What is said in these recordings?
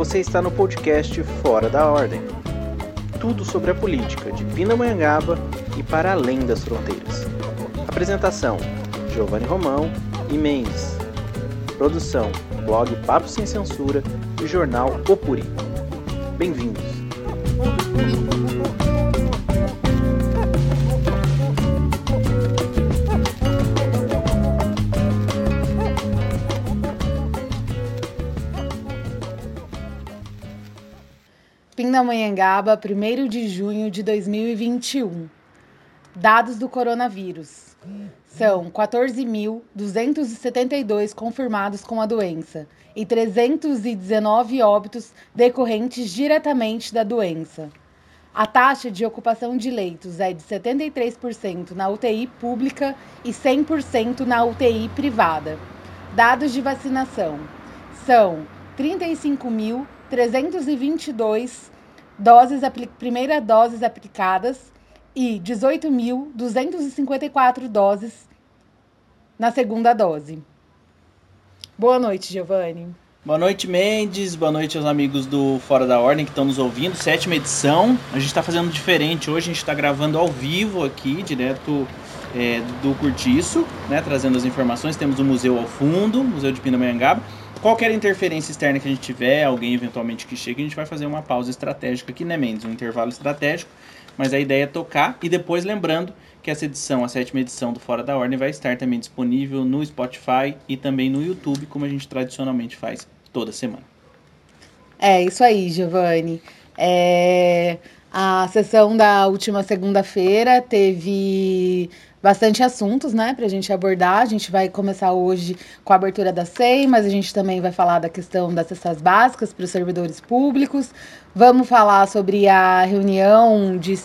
Você está no podcast Fora da Ordem. Tudo sobre a política de Pindamonhangaba e para além das fronteiras. Apresentação: Giovanni Romão e Mendes. Produção: blog Papo Sem Censura e jornal Opuri. Bem-vindos. Pindamonhangaba, 1 de junho de 2021. Dados do coronavírus. São 14.272 confirmados com a doença e 319 óbitos decorrentes diretamente da doença. A taxa de ocupação de leitos é de 73% na UTI pública e 100% na UTI privada. Dados de vacinação são 35.322 doses primeira doses aplicadas e 18.254 doses na segunda dose. Boa noite, Giovanni. Boa noite, Mendes. Boa noite aos amigos do Fora da Ordem que estão nos ouvindo. Sétima edição. A gente está fazendo diferente hoje. A gente está gravando ao vivo aqui, direto é, do Curtiço, né? Trazendo as informações. Temos o museu ao fundo, Museu de Pindamonhangaba. Qualquer interferência externa que a gente tiver, alguém eventualmente que chegue, a gente vai fazer uma pausa estratégica aqui, né, Mendes? Um intervalo estratégico. Mas a ideia é tocar e depois lembrando que essa edição, a sétima edição do Fora da Ordem, vai estar também disponível no Spotify e também no YouTube, como a gente tradicionalmente faz toda semana. É isso aí, Giovanni. É... A sessão da última segunda-feira teve bastante assuntos, né, para a gente abordar. A gente vai começar hoje com a abertura da SEI, mas a gente também vai falar da questão das cestas básicas para os servidores públicos. Vamos falar sobre a reunião de,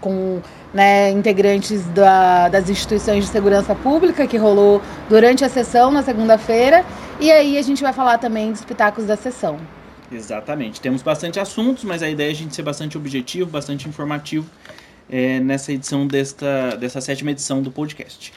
com né, integrantes da, das instituições de segurança pública que rolou durante a sessão na segunda-feira. E aí a gente vai falar também dos pitacos da sessão. Exatamente. Temos bastante assuntos, mas a ideia é a gente ser bastante objetivo, bastante informativo é, nessa edição desta, dessa sétima edição do podcast.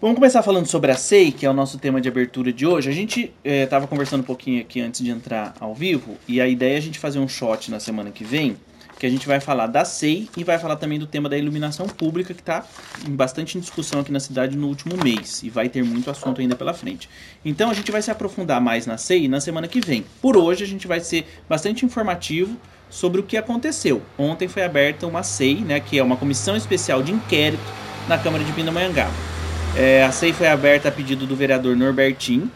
Vamos começar falando sobre a SEI, que é o nosso tema de abertura de hoje. A gente estava é, conversando um pouquinho aqui antes de entrar ao vivo, e a ideia é a gente fazer um shot na semana que vem, que a gente vai falar da SEI e vai falar também do tema da iluminação pública, que está bastante em discussão aqui na cidade no último mês, e vai ter muito assunto ainda pela frente. Então a gente vai se aprofundar mais na SEI na semana que vem. Por hoje a gente vai ser bastante informativo sobre o que aconteceu. Ontem foi aberta uma SEI, né, que é uma comissão especial de inquérito na Câmara de Pindamonhangaba. É, a SEI foi aberta a pedido do vereador Norbertin.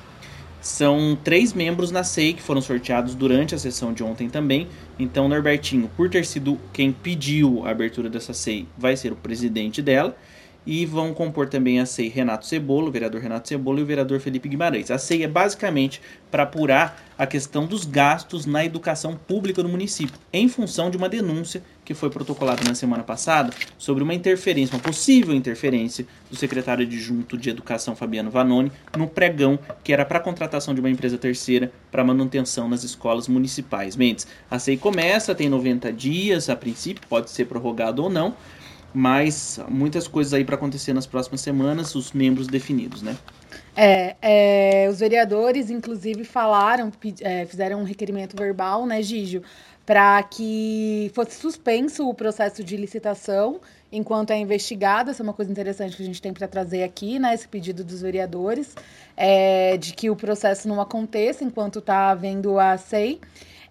São três membros na SEI que foram sorteados durante a sessão de ontem também. Então, Norbertinho, por ter sido quem pediu a abertura dessa SEI, vai ser o presidente dela. E vão compor também a SEI Renato Cebolo, o vereador Renato Cebolo e o vereador Felipe Guimarães. A SEI é basicamente para apurar a questão dos gastos na educação pública do município, em função de uma denúncia que foi protocolada na semana passada sobre uma interferência, uma possível interferência do secretário adjunto de Educação Fabiano Vanoni no pregão que era para contratação de uma empresa terceira para manutenção nas escolas municipais. Mendes, a SEI começa, tem 90 dias a princípio, pode ser prorrogado ou não mas muitas coisas aí para acontecer nas próximas semanas, os membros definidos, né? É, é os vereadores, inclusive, falaram, é, fizeram um requerimento verbal, né, Gígio, para que fosse suspenso o processo de licitação enquanto é investigado. Essa é uma coisa interessante que a gente tem para trazer aqui, né? Esse pedido dos vereadores, é, de que o processo não aconteça enquanto está havendo a SEI.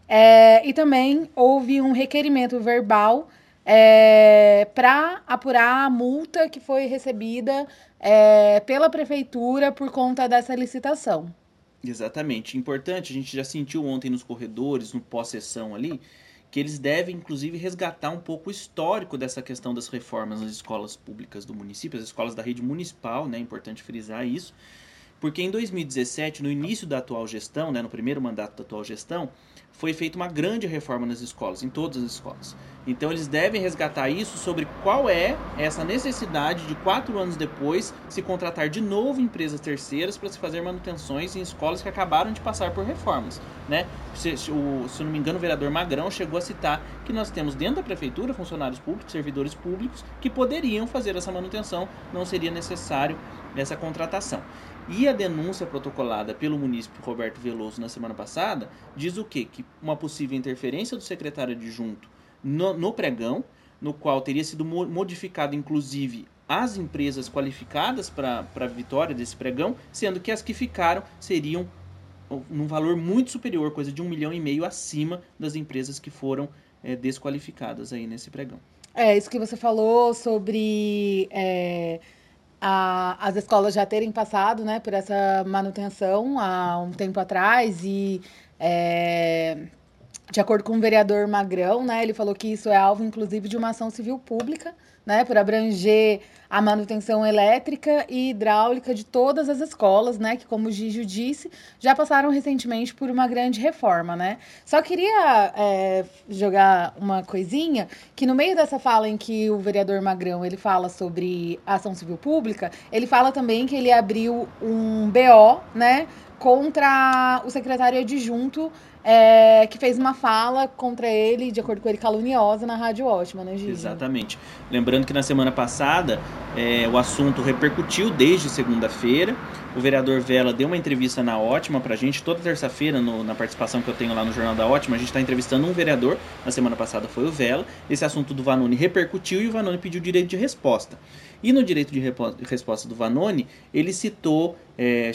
É, e também houve um requerimento verbal é, para apurar a multa que foi recebida é, pela prefeitura por conta dessa licitação. Exatamente. Importante, a gente já sentiu ontem nos corredores, no pós-sessão ali, que eles devem, inclusive, resgatar um pouco o histórico dessa questão das reformas nas escolas públicas do município, as escolas da rede municipal, né? É importante frisar isso. Porque em 2017, no início da atual gestão, né, no primeiro mandato da atual gestão, foi feita uma grande reforma nas escolas, em todas as escolas. Então eles devem resgatar isso sobre qual é essa necessidade de quatro anos depois se contratar de novo empresas terceiras para se fazer manutenções em escolas que acabaram de passar por reformas. Né? Se, se, o, se não me engano, o vereador Magrão chegou a citar que nós temos dentro da prefeitura funcionários públicos, servidores públicos que poderiam fazer essa manutenção, não seria necessário essa contratação. E a denúncia protocolada pelo munícipe Roberto Veloso na semana passada diz o quê? Que uma possível interferência do secretário adjunto no, no pregão, no qual teria sido modificado inclusive as empresas qualificadas para a vitória desse pregão, sendo que as que ficaram seriam num valor muito superior, coisa de um milhão e meio acima das empresas que foram é, desqualificadas aí nesse pregão. É, isso que você falou sobre é, a, as escolas já terem passado né, por essa manutenção há um tempo atrás e é, de acordo com o vereador Magrão, né, ele falou que isso é alvo, inclusive, de uma ação civil pública, né, por abranger a manutenção elétrica e hidráulica de todas as escolas, né, que, como o Gígio disse, já passaram recentemente por uma grande reforma, né. Só queria é, jogar uma coisinha, que no meio dessa fala em que o vereador Magrão, ele fala sobre ação civil pública, ele fala também que ele abriu um BO, né, contra o secretário adjunto é, que fez uma fala contra ele, de acordo com ele, caluniosa na Rádio Ótima, né, Gigi? Exatamente. Lembrando que na semana passada é, o assunto repercutiu desde segunda-feira. O vereador Vela deu uma entrevista na Ótima pra gente, toda terça-feira, na participação que eu tenho lá no Jornal da Ótima, a gente está entrevistando um vereador. Na semana passada foi o Vela. Esse assunto do Vanoni repercutiu e o Vanoni pediu direito de resposta. E no direito de resposta do Vanoni, ele citou, é,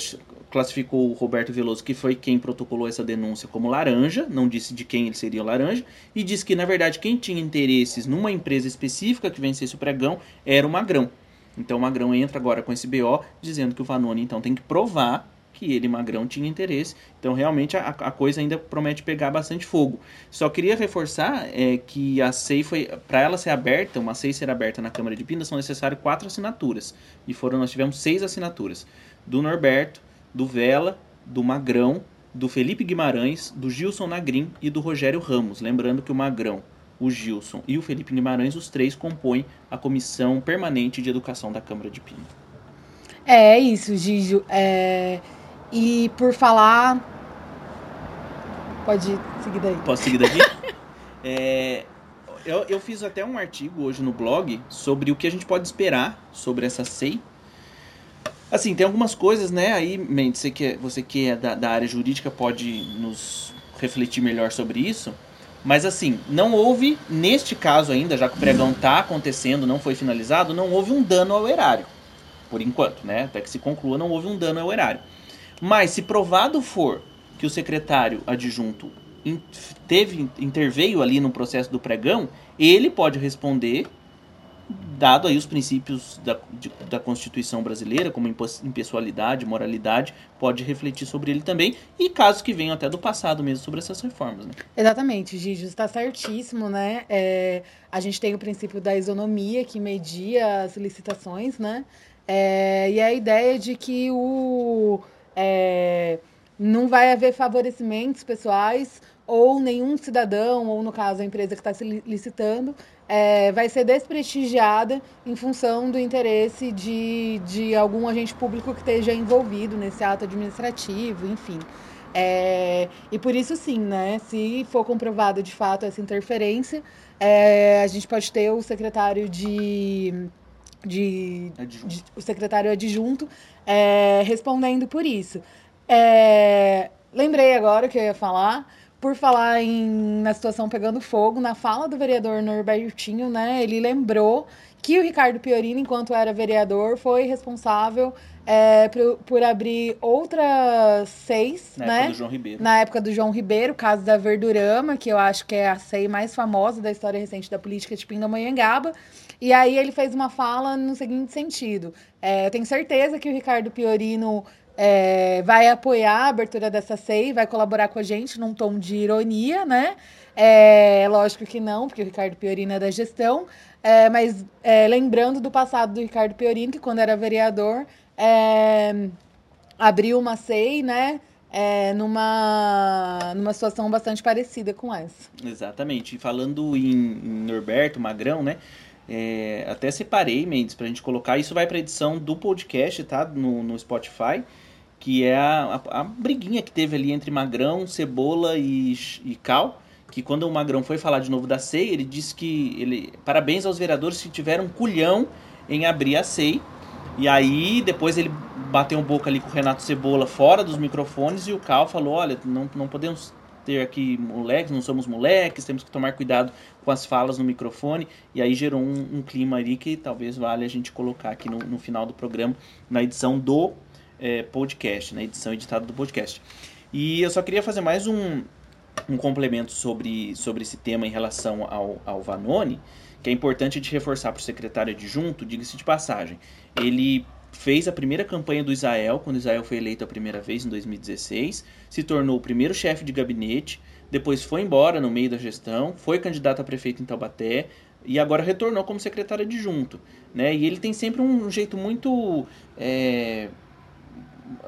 classificou o Roberto Veloso, que foi quem protocolou essa denúncia, como laranja, não disse de quem ele seria laranja, e disse que, na verdade, quem tinha interesses numa empresa específica que vencesse o pregão era o Magrão. Então o Magrão entra agora com esse BO, dizendo que o Vanoni então tem que provar que ele, Magrão, tinha interesse. Então, realmente, a, a coisa ainda promete pegar bastante fogo. Só queria reforçar é, que a SEI foi, para ela ser aberta, uma SEI ser aberta na Câmara de Pinas, são necessárias quatro assinaturas. E foram, nós tivemos seis assinaturas. Do Norberto, do Vela, do Magrão, do Felipe Guimarães, do Gilson Nagrin e do Rogério Ramos. Lembrando que o Magrão, o Gilson e o Felipe Guimarães, os três compõem a Comissão Permanente de Educação da Câmara de Pina. É isso, Gígio. É... E por falar. Pode seguir daí. Posso seguir daqui? é... eu, eu fiz até um artigo hoje no blog sobre o que a gente pode esperar sobre essa SEI Assim, tem algumas coisas, né? Aí, Mendes, você que é, você que é da, da área jurídica pode nos refletir melhor sobre isso. Mas assim, não houve, neste caso ainda, já que o pregão está acontecendo, não foi finalizado, não houve um dano ao erário. Por enquanto, né? Até que se conclua, não houve um dano ao erário. Mas se provado for que o secretário adjunto teve interveio ali no processo do pregão, ele pode responder dado aí os princípios da, de, da Constituição brasileira, como impessoalidade, moralidade, pode refletir sobre ele também, e casos que venham até do passado mesmo sobre essas reformas. Né? Exatamente, Gigi, está certíssimo, né? É, a gente tem o princípio da isonomia que media as licitações, né? É, e a ideia de que o, é, não vai haver favorecimentos pessoais ou nenhum cidadão, ou no caso a empresa que está se licitando, é, vai ser desprestigiada em função do interesse de, de algum agente público que esteja envolvido nesse ato administrativo, enfim. É, e por isso sim, né? Se for comprovado de fato essa interferência, é, a gente pode ter o secretário de, de, de o secretário adjunto é, respondendo por isso. É, lembrei agora que eu ia falar por falar em, na situação pegando fogo, na fala do vereador Norbertinho, né, ele lembrou que o Ricardo Piorini, enquanto era vereador, foi responsável é, por, por, abrir outras seis, na né? Época do João Ribeiro. Na época do João Ribeiro, caso da Verdurama, que eu acho que é a SEI mais famosa da história recente da política de Pindamonhangaba. E aí ele fez uma fala no seguinte sentido. É, eu tenho certeza que o Ricardo Piorino é, vai apoiar a abertura dessa SEI, vai colaborar com a gente num tom de ironia, né? É lógico que não, porque o Ricardo Piorino é da gestão, é, mas é, lembrando do passado do Ricardo Piorino, que quando era vereador, é, abriu uma SEI, né? é, numa, numa situação bastante parecida com essa. Exatamente. E falando em, em Norberto Magrão, né? É, até separei, Mendes, pra gente colocar. Isso vai pra edição do podcast, tá? No, no Spotify. Que é a, a, a briguinha que teve ali entre Magrão, Cebola e, e Cal. Que quando o Magrão foi falar de novo da SEI, ele disse que. ele Parabéns aos vereadores que tiveram culhão em abrir a SEI. E aí, depois ele bateu um boca ali com o Renato Cebola fora dos microfones e o Cal falou: olha, não, não podemos ter aqui moleques, não somos moleques, temos que tomar cuidado com as falas no microfone. E aí gerou um, um clima ali que talvez valha a gente colocar aqui no, no final do programa, na edição do é, podcast, na edição editada do podcast. E eu só queria fazer mais um, um complemento sobre, sobre esse tema em relação ao, ao Vanoni, que é importante de reforçar para o secretário adjunto, diga-se de passagem. Ele fez a primeira campanha do Israel, quando Israel foi eleito a primeira vez em 2016, se tornou o primeiro chefe de gabinete, depois foi embora no meio da gestão, foi candidato a prefeito em Taubaté e agora retornou como secretário adjunto. Né? E ele tem sempre um jeito muito é,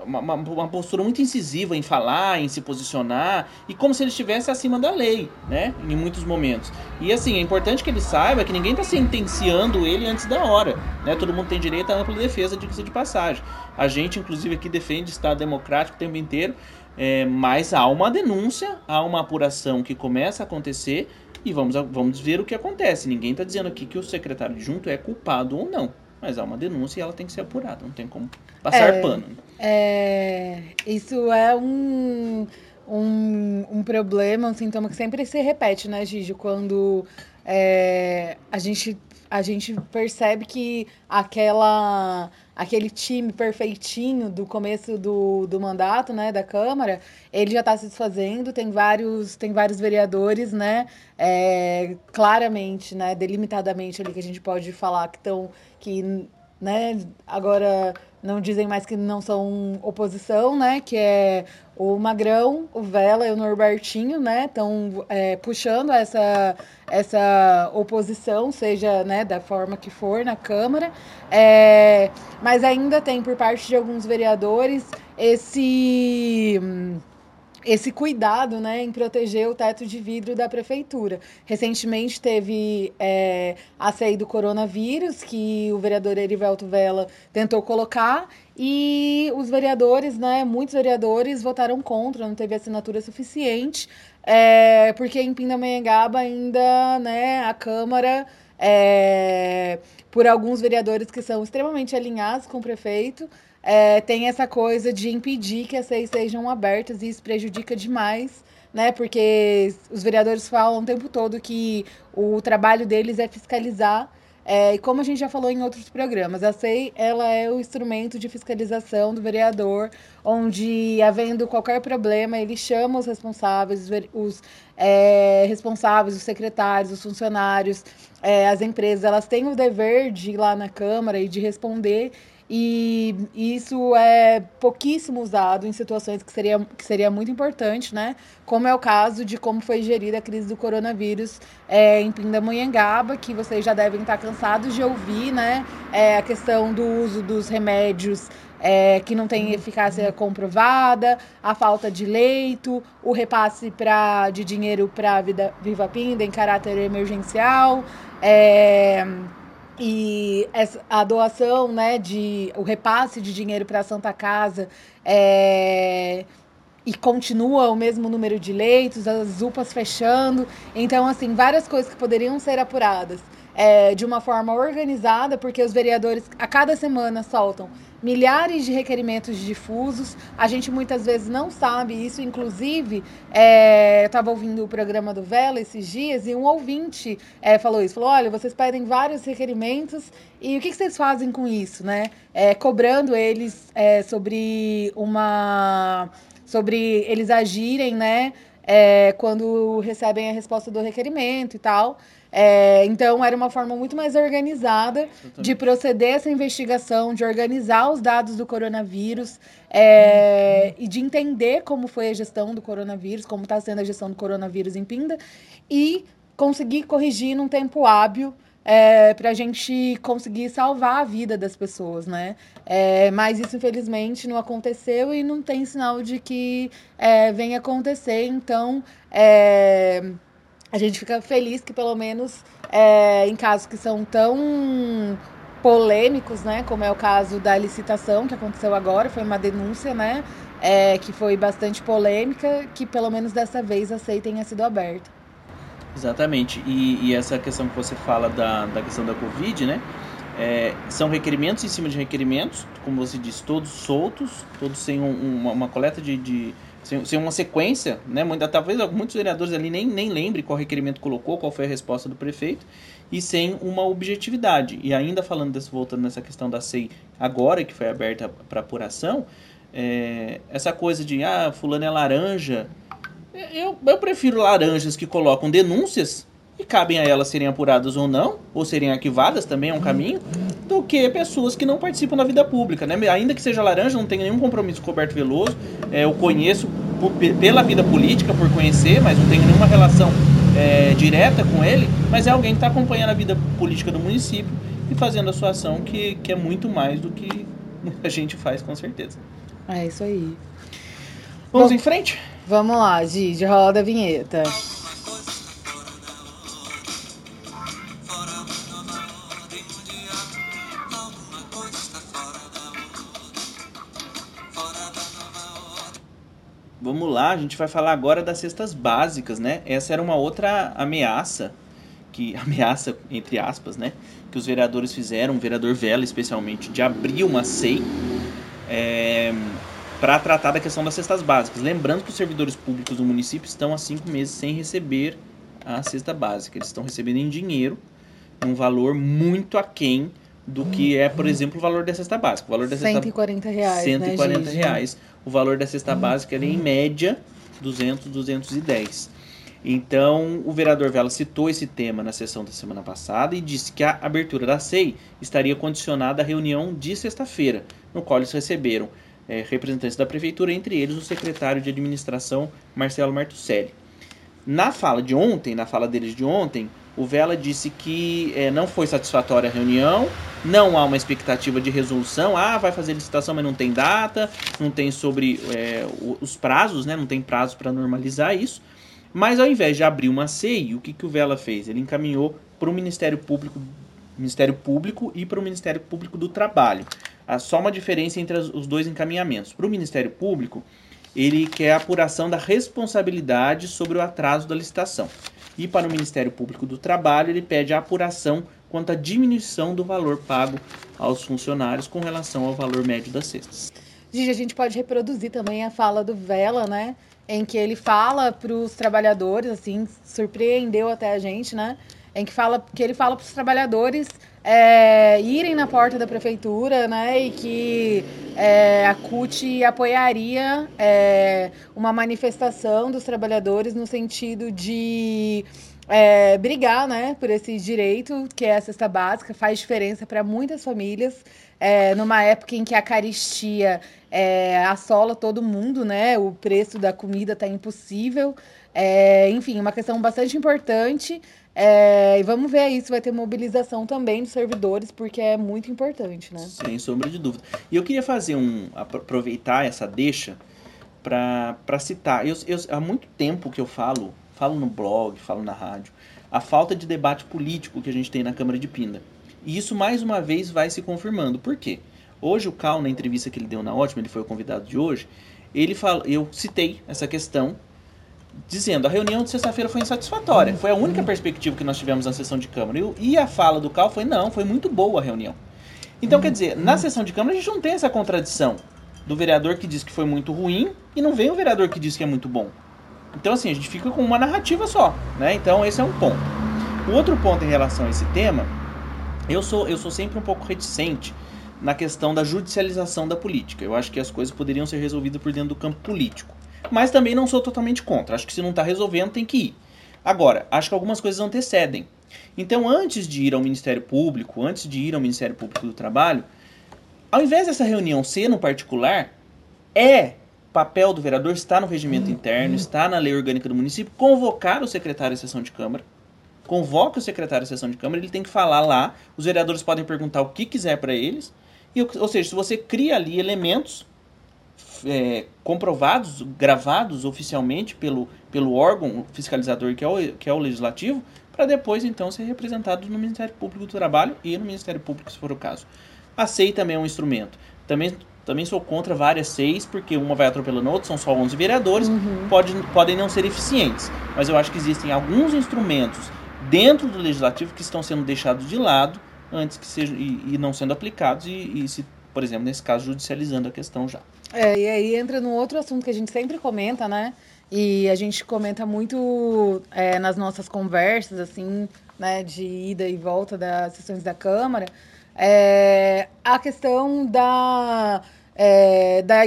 uma, uma, postura muito incisiva em falar, em se posicionar, e como se ele estivesse acima da lei, né? Em muitos momentos. E assim, é importante que ele saiba que ninguém está sentenciando ele antes da hora, né? Todo mundo tem direito à ampla defesa, de de passagem. A gente, inclusive, aqui defende Estado democrático o tempo inteiro, é, mas há uma denúncia, há uma apuração que começa a acontecer e vamos, vamos ver o que acontece. Ninguém está dizendo aqui que o secretário junto é culpado ou não mas há uma denúncia e ela tem que ser apurada, não tem como passar é, pano. É, isso é um, um, um problema, um sintoma que sempre se repete, né, Gigi? Quando é, a, gente, a gente percebe que aquela aquele time perfeitinho do começo do, do mandato, né, da Câmara, ele já está se desfazendo, tem vários, tem vários vereadores, né, é, claramente, né, delimitadamente ali que a gente pode falar que estão, que, né, agora não dizem mais que não são oposição, né? Que é o Magrão, o Vela e o Norbertinho, né? Estão é, puxando essa, essa oposição, seja né, da forma que for na Câmara. É, mas ainda tem por parte de alguns vereadores esse esse cuidado né, em proteger o teto de vidro da prefeitura. Recentemente teve é, a CEI do coronavírus, que o vereador Erivelto Vela tentou colocar, e os vereadores, né, muitos vereadores votaram contra, não teve assinatura suficiente, é, porque em Pindamonhangaba ainda né, a Câmara é, por alguns vereadores que são extremamente alinhados com o prefeito, é, tem essa coisa de impedir que as seis sejam abertas e isso prejudica demais, né? Porque os vereadores falam o tempo todo que o trabalho deles é fiscalizar. É, e como a gente já falou em outros programas, a SEI ela é o instrumento de fiscalização do vereador, onde, havendo qualquer problema, ele chama os responsáveis, os, os é, responsáveis, os secretários, os funcionários, é, as empresas, elas têm o dever de ir lá na Câmara e de responder e isso é pouquíssimo usado em situações que seria, que seria muito importante, né? Como é o caso de como foi gerida a crise do coronavírus é, em Pindamonhangaba, que vocês já devem estar cansados de ouvir, né? É, a questão do uso dos remédios é, que não tem eficácia comprovada, a falta de leito, o repasse pra, de dinheiro para Viva Pinda em caráter emergencial. É, e a doação, né, de o repasse de dinheiro para a Santa Casa é, e continua o mesmo número de leitos, as UPAs fechando. Então, assim, várias coisas que poderiam ser apuradas é, de uma forma organizada, porque os vereadores a cada semana soltam milhares de requerimentos difusos. A gente muitas vezes não sabe isso. Inclusive, é, eu estava ouvindo o programa do Vela esses dias e um ouvinte é, falou isso. Falou, olha, vocês pedem vários requerimentos e o que, que vocês fazem com isso, né? É, cobrando eles é, sobre uma... sobre eles agirem, né? É, quando recebem a resposta do requerimento e tal. É, então, era uma forma muito mais organizada de proceder essa investigação, de organizar os dados do coronavírus é, e de entender como foi a gestão do coronavírus, como está sendo a gestão do coronavírus em Pinda, e conseguir corrigir num tempo hábil é, para a gente conseguir salvar a vida das pessoas, né? É, mas isso, infelizmente, não aconteceu e não tem sinal de que é, venha acontecer. Então, é, a gente fica feliz que, pelo menos, é, em casos que são tão polêmicos, né? Como é o caso da licitação que aconteceu agora, foi uma denúncia, né? É, que foi bastante polêmica, que pelo menos dessa vez a SEI tenha sido aberta. Exatamente. E, e, essa questão que você fala da, da questão da Covid, né? É, são requerimentos em cima de requerimentos, como você disse, todos soltos, todos sem um, uma, uma, coleta de. de sem, sem, uma sequência, né? Muita, talvez muitos vereadores ali nem, nem lembrem qual requerimento colocou, qual foi a resposta do prefeito, e sem uma objetividade. E ainda falando desse, voltando nessa questão da SEI agora, que foi aberta para apuração, é, essa coisa de ah, fulano é laranja, eu, eu prefiro laranjas que colocam denúncias e cabem a elas serem apuradas ou não, ou serem arquivadas também é um caminho, do que pessoas que não participam da vida pública, né? Ainda que seja laranja, não tenho nenhum compromisso com o Roberto Veloso, é, eu conheço por, pela vida política, por conhecer, mas não tenho nenhuma relação é, direta com ele, mas é alguém que está acompanhando a vida política do município e fazendo a sua ação, que, que é muito mais do que a gente faz, com certeza. É isso aí. Vamos Bom, em frente? Vamos lá, Gigi, roda a vinheta. Vamos lá, a gente vai falar agora das cestas básicas, né? Essa era uma outra ameaça, que ameaça entre aspas, né? Que os vereadores fizeram, o vereador Vela especialmente, de abrir uma SEI. É, para tratar da questão das cestas básicas. Lembrando que os servidores públicos do município estão há cinco meses sem receber a cesta básica. Eles estão recebendo em dinheiro um valor muito aquém do que é, por exemplo, o valor da cesta básica. O valor da 140 cesta... reais, 140 né, reais. O valor da cesta básica é, em média, 200, 210. Então, o vereador Vela citou esse tema na sessão da semana passada e disse que a abertura da SEI estaria condicionada à reunião de sexta-feira, no qual eles receberam é, representantes da prefeitura, entre eles o secretário de administração Marcelo Martucelli. Na fala de ontem, na fala deles de ontem, o Vela disse que é, não foi satisfatória a reunião, não há uma expectativa de resolução. Ah, vai fazer licitação, mas não tem data, não tem sobre é, os prazos, né? não tem prazo para normalizar isso. Mas ao invés de abrir uma CEI, o que, que o Vela fez? Ele encaminhou para o Ministério Público, Ministério Público e para o Ministério Público do Trabalho há só uma diferença entre os dois encaminhamentos. Para o Ministério Público, ele quer a apuração da responsabilidade sobre o atraso da licitação. E para o Ministério Público do Trabalho, ele pede a apuração quanto à diminuição do valor pago aos funcionários com relação ao valor médio das cestas. Gigi, a gente pode reproduzir também a fala do Vela, né? Em que ele fala para os trabalhadores, assim, surpreendeu até a gente, né? Em que, fala, que ele fala para os trabalhadores é, irem na porta da prefeitura, né, e que é, a CUT apoiaria é, uma manifestação dos trabalhadores no sentido de é, brigar, né, por esse direito que é a cesta básica, faz diferença para muitas famílias, é, numa época em que a caristia é, assola todo mundo, né, o preço da comida está impossível, é, enfim, uma questão bastante importante. É, e vamos ver aí se vai ter mobilização também dos servidores, porque é muito importante, né? Sem sombra de dúvida. E eu queria fazer um. aproveitar essa deixa para citar. Eu, eu, há muito tempo que eu falo, falo no blog, falo na rádio, a falta de debate político que a gente tem na Câmara de Pinda. E isso mais uma vez vai se confirmando. Por quê? Hoje o Cal, na entrevista que ele deu na Ótima, ele foi o convidado de hoje, ele fala, eu citei essa questão dizendo a reunião de sexta-feira foi insatisfatória. Foi a única perspectiva que nós tivemos na sessão de Câmara. E a fala do Cal foi: não, foi muito boa a reunião. Então, quer dizer, na sessão de Câmara a gente não tem essa contradição do vereador que diz que foi muito ruim e não vem o vereador que diz que é muito bom. Então, assim, a gente fica com uma narrativa só, né? Então, esse é um ponto. O outro ponto em relação a esse tema, eu sou, eu sou sempre um pouco reticente na questão da judicialização da política. Eu acho que as coisas poderiam ser resolvidas por dentro do campo político mas também não sou totalmente contra. Acho que se não está resolvendo, tem que ir. Agora, acho que algumas coisas antecedem. Então, antes de ir ao Ministério Público, antes de ir ao Ministério Público do Trabalho, ao invés dessa reunião ser no particular, é papel do vereador, está no regimento interno, está na lei orgânica do município, convocar o secretário de sessão de Câmara, convoca o secretário de sessão de Câmara, ele tem que falar lá, os vereadores podem perguntar o que quiser para eles, e, ou seja, se você cria ali elementos é, comprovados, gravados oficialmente pelo, pelo órgão fiscalizador que é o, que é o legislativo, para depois então ser representado no Ministério Público do Trabalho e no Ministério Público, se for o caso. A SEI também é um instrumento. Também, também sou contra várias SEIs, porque uma vai atropelando a outra, são só 11 vereadores, uhum. pode, podem não ser eficientes. Mas eu acho que existem alguns instrumentos dentro do legislativo que estão sendo deixados de lado antes que sejam e, e não sendo aplicados e, e se, por exemplo, nesse caso, judicializando a questão já. É, e aí entra num outro assunto que a gente sempre comenta, né? E a gente comenta muito é, nas nossas conversas, assim, né, de ida e volta das sessões da Câmara, é, a questão da, é, da,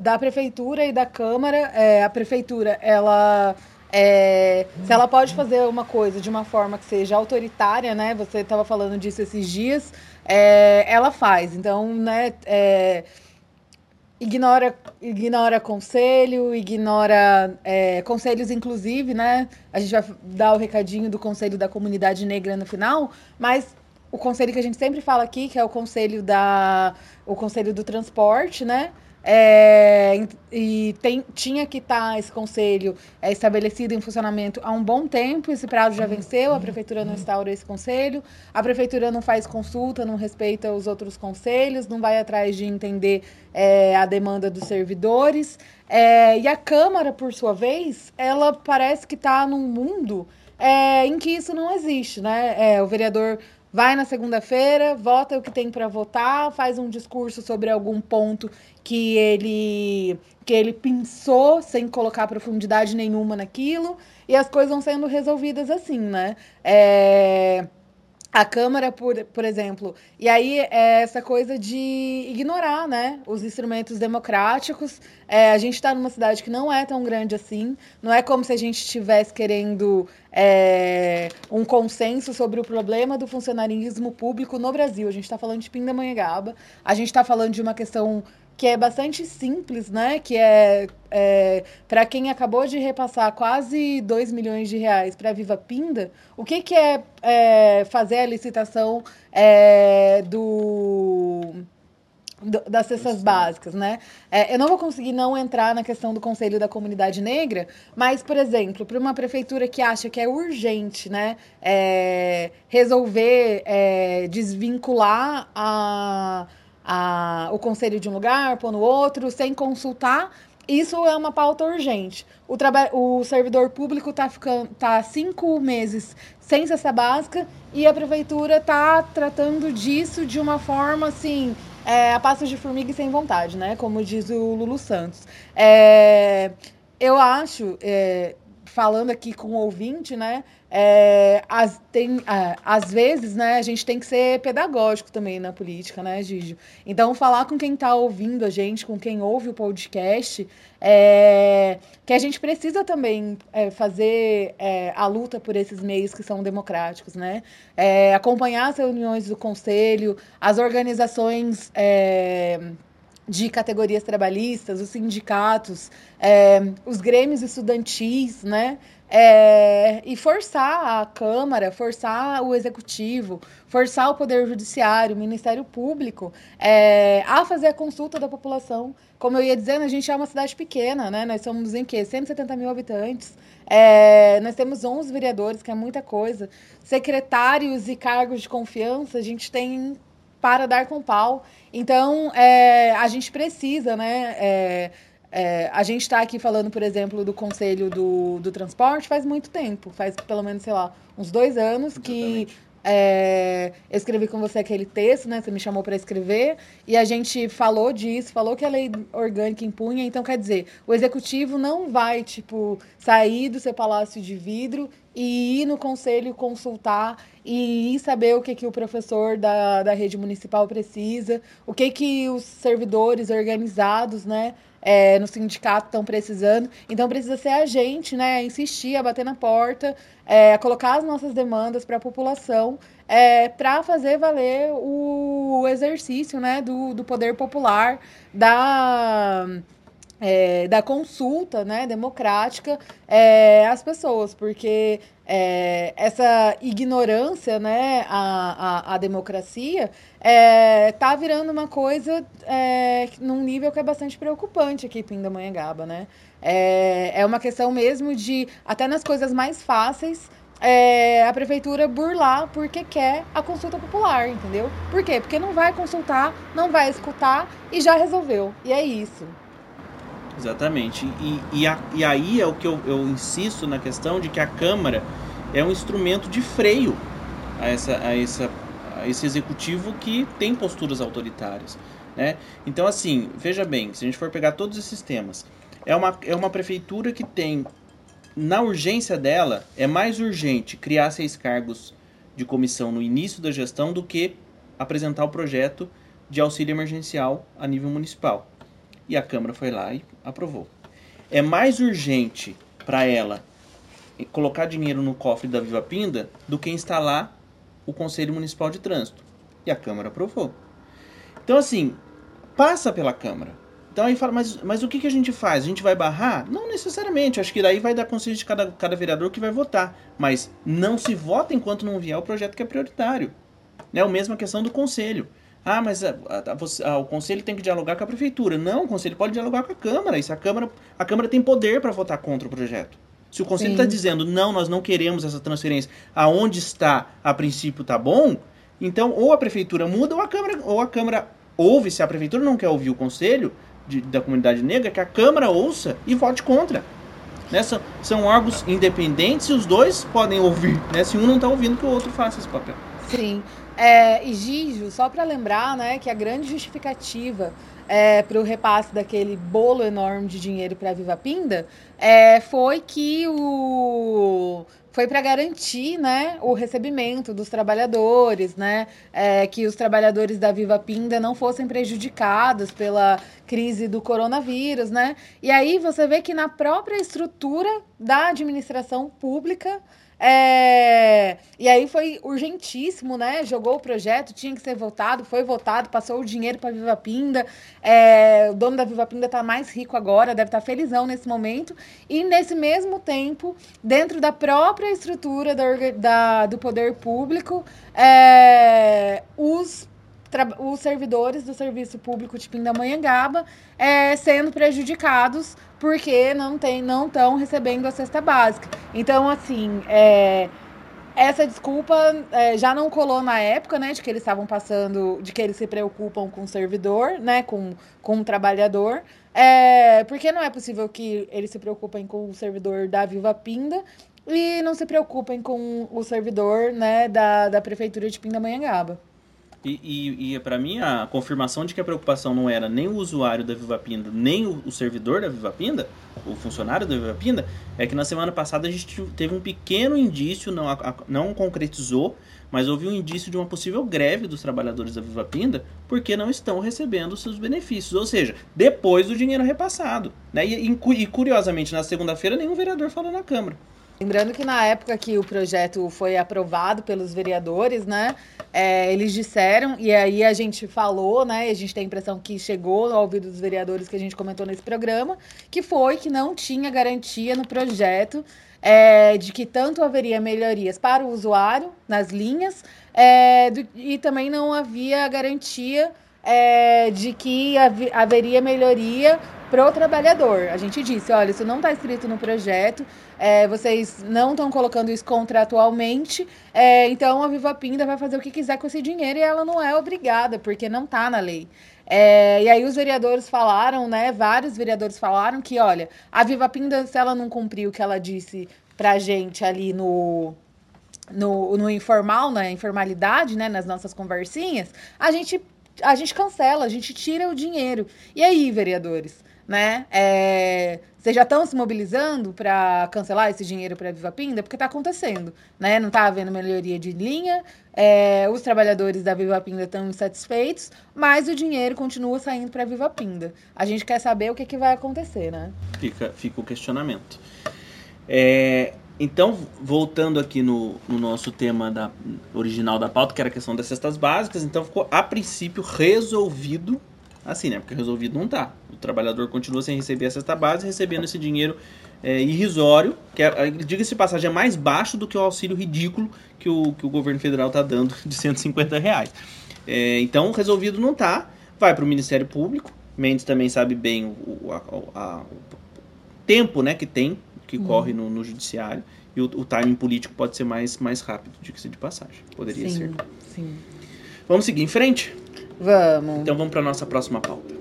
da, Prefeitura e da Câmara. É, a Prefeitura, ela. É, se ela pode fazer uma coisa de uma forma que seja autoritária, né? Você estava falando disso esses dias, é, ela faz. Então, né? ignora, ignora conselho, ignora é, conselhos, inclusive, né? A gente vai dar o recadinho do conselho da comunidade negra no final, mas o conselho que a gente sempre fala aqui, que é o conselho da o conselho do transporte, né? É, e tem, tinha que estar tá esse conselho é, estabelecido em funcionamento há um bom tempo. Esse prazo já venceu, a prefeitura não instaura esse conselho, a prefeitura não faz consulta, não respeita os outros conselhos, não vai atrás de entender é, a demanda dos servidores. É, e a Câmara, por sua vez, ela parece que está num mundo é, em que isso não existe, né? É, o vereador vai na segunda-feira, vota o que tem para votar, faz um discurso sobre algum ponto que ele que ele pensou sem colocar profundidade nenhuma naquilo e as coisas vão sendo resolvidas assim, né? É, a Câmara, por, por exemplo. E aí é essa coisa de ignorar né, os instrumentos democráticos. É, a gente está numa cidade que não é tão grande assim. Não é como se a gente estivesse querendo é, um consenso sobre o problema do funcionarismo público no Brasil. A gente está falando de Pindamonhangaba. A gente está falando de uma questão que é bastante simples, né? Que é, é para quem acabou de repassar quase 2 milhões de reais para a Viva Pinda, o que, que é, é fazer a licitação é, do, do, das cestas básicas, né? É, eu não vou conseguir não entrar na questão do Conselho da Comunidade Negra, mas, por exemplo, para uma prefeitura que acha que é urgente, né, é, resolver é, desvincular a a, o conselho de um lugar, pôr no outro, sem consultar. Isso é uma pauta urgente. O, o servidor público está tá cinco meses sem cesta básica e a prefeitura está tratando disso de uma forma assim, é, a passos de formiga e sem vontade, né? Como diz o Lulu Santos. É, eu acho, é, falando aqui com o ouvinte, né? É, as, tem, é, às vezes, né, a gente tem que ser pedagógico também na política, né, Gigi? Então, falar com quem está ouvindo a gente, com quem ouve o podcast, é, que a gente precisa também é, fazer é, a luta por esses meios que são democráticos, né? É, acompanhar as reuniões do conselho, as organizações de categorias trabalhistas, os sindicatos, é, os grêmios estudantis, né? É, e forçar a Câmara, forçar o Executivo, forçar o Poder Judiciário, o Ministério Público é, a fazer a consulta da população. Como eu ia dizendo, a gente é uma cidade pequena, né? Nós somos em quê? 170 mil habitantes. É, nós temos 11 vereadores, que é muita coisa. Secretários e cargos de confiança, a gente tem para dar com pau. Então, é, a gente precisa, né? É, é, a gente está aqui falando, por exemplo, do Conselho do, do Transporte faz muito tempo, faz pelo menos, sei lá, uns dois anos Exatamente. que é, eu escrevi com você aquele texto, né? Você me chamou para escrever e a gente falou disso, falou que a lei orgânica impunha. Então, quer dizer, o executivo não vai, tipo, sair do seu palácio de vidro e ir no conselho consultar e ir saber o que, que o professor da, da rede municipal precisa, o que, que os servidores organizados, né? É, no sindicato estão precisando. Então precisa ser a gente, né, insistir, a bater na porta, é, a colocar as nossas demandas para a população, é, para fazer valer o exercício, né, do, do poder popular, da é, da consulta né, democrática é, às pessoas, porque é, essa ignorância né, à, à, à democracia está é, virando uma coisa é, num nível que é bastante preocupante aqui em Pindamonhangaba. Né? É, é uma questão mesmo de, até nas coisas mais fáceis, é, a prefeitura burlar porque quer a consulta popular, entendeu? Por quê? Porque não vai consultar, não vai escutar e já resolveu. E é isso. Exatamente. E, e, a, e aí é o que eu, eu insisto na questão de que a Câmara é um instrumento de freio a, essa, a, essa, a esse executivo que tem posturas autoritárias. Né? Então, assim, veja bem, se a gente for pegar todos esses temas, é uma, é uma prefeitura que tem, na urgência dela, é mais urgente criar seis cargos de comissão no início da gestão do que apresentar o projeto de auxílio emergencial a nível municipal. E a Câmara foi lá e aprovou. É mais urgente para ela colocar dinheiro no cofre da Viva Pinda do que instalar o Conselho Municipal de Trânsito. E a Câmara aprovou. Então, assim, passa pela Câmara. Então aí fala, mas, mas o que, que a gente faz? A gente vai barrar? Não necessariamente. Acho que daí vai dar consciência de cada, cada vereador que vai votar. Mas não se vota enquanto não vier o projeto que é prioritário. É a mesma questão do conselho. Ah, mas a, a, a, o conselho tem que dialogar com a prefeitura. Não, o conselho pode dialogar com a Câmara. Isso a Câmara, a Câmara tem poder para votar contra o projeto. Se o conselho está dizendo, não, nós não queremos essa transferência, aonde está, a princípio está bom, então ou a prefeitura muda ou a Câmara, ou a Câmara ouve, se a prefeitura não quer ouvir o conselho de, da comunidade negra, que a Câmara ouça e vote contra. Né? São, são órgãos independentes e os dois podem ouvir. Né? Se um não está ouvindo, que o outro faça esse papel. Sim. É, e Gijo, só para lembrar né, que a grande justificativa é, para o repasse daquele bolo enorme de dinheiro para a Viva Pinda é, foi que o foi para garantir né, o recebimento dos trabalhadores, né, é, que os trabalhadores da Viva Pinda não fossem prejudicados pela crise do coronavírus. Né? E aí você vê que na própria estrutura da administração pública é... E aí foi urgentíssimo, né? Jogou o projeto, tinha que ser votado, foi votado, passou o dinheiro para Viva Pinda. É... O dono da Viva Pinda está mais rico agora, deve estar tá felizão nesse momento. E nesse mesmo tempo, dentro da própria estrutura da, da do poder público, é... os os servidores do serviço público de Pindamonhangaba é, sendo prejudicados porque não tem, não estão recebendo a cesta básica. Então, assim, é, essa desculpa é, já não colou na época, né, de que eles estavam passando, de que eles se preocupam com o servidor, né, com, com o trabalhador. É, porque não é possível que eles se preocupem com o servidor da Viva Pinda e não se preocupem com o servidor, né, da, da prefeitura de Pindamonhangaba. E, e, e para mim, a confirmação de que a preocupação não era nem o usuário da Viva Pinda, nem o, o servidor da Viva Pinda, o funcionário da Viva Pinda, é que na semana passada a gente teve um pequeno indício, não, a, não concretizou, mas houve um indício de uma possível greve dos trabalhadores da Viva Pinda porque não estão recebendo seus benefícios, ou seja, depois do dinheiro repassado. Né? E, e, e curiosamente, na segunda-feira, nenhum vereador falou na Câmara. Lembrando que na época que o projeto foi aprovado pelos vereadores, né, é, eles disseram, e aí a gente falou, né, e a gente tem a impressão que chegou ao ouvido dos vereadores que a gente comentou nesse programa, que foi que não tinha garantia no projeto é, de que tanto haveria melhorias para o usuário nas linhas é, do, e também não havia garantia é, de que haveria melhoria para o trabalhador. A gente disse, olha, isso não está escrito no projeto, é, vocês não estão colocando isso contratualmente, é, então a Viva Pinda vai fazer o que quiser com esse dinheiro e ela não é obrigada, porque não está na lei. É, e aí os vereadores falaram, né? Vários vereadores falaram que, olha, a Viva Pinda, se ela não cumprir o que ela disse pra gente ali no, no, no informal, na informalidade, né? Nas nossas conversinhas, a gente, a gente cancela, a gente tira o dinheiro. E aí, vereadores? Né? É, vocês já estão se mobilizando para cancelar esse dinheiro para a Viva Pinda? Porque está acontecendo, né? Não está havendo melhoria de linha, é, os trabalhadores da Viva Pinda estão insatisfeitos, mas o dinheiro continua saindo para a Viva Pinda. A gente quer saber o que, que vai acontecer, né? Fica, fica o questionamento. É, então, voltando aqui no, no, nosso tema da, original da pauta, que era a questão das cestas básicas, então ficou a princípio resolvido assim, né? Porque resolvido não tá. O trabalhador continua sem receber a cesta base, recebendo esse dinheiro é, irrisório, que, é, diga-se passagem, é mais baixo do que o auxílio ridículo que o, que o governo federal está dando de 150 reais. É, então, resolvido não tá, vai para o Ministério Público. Mendes também sabe bem o, a, a, o tempo né, que tem, que uhum. corre no, no judiciário. E o, o timing político pode ser mais, mais rápido, diga-se de passagem. Poderia sim, ser. Sim. Vamos seguir em frente? Vamos. Então vamos para nossa próxima pauta.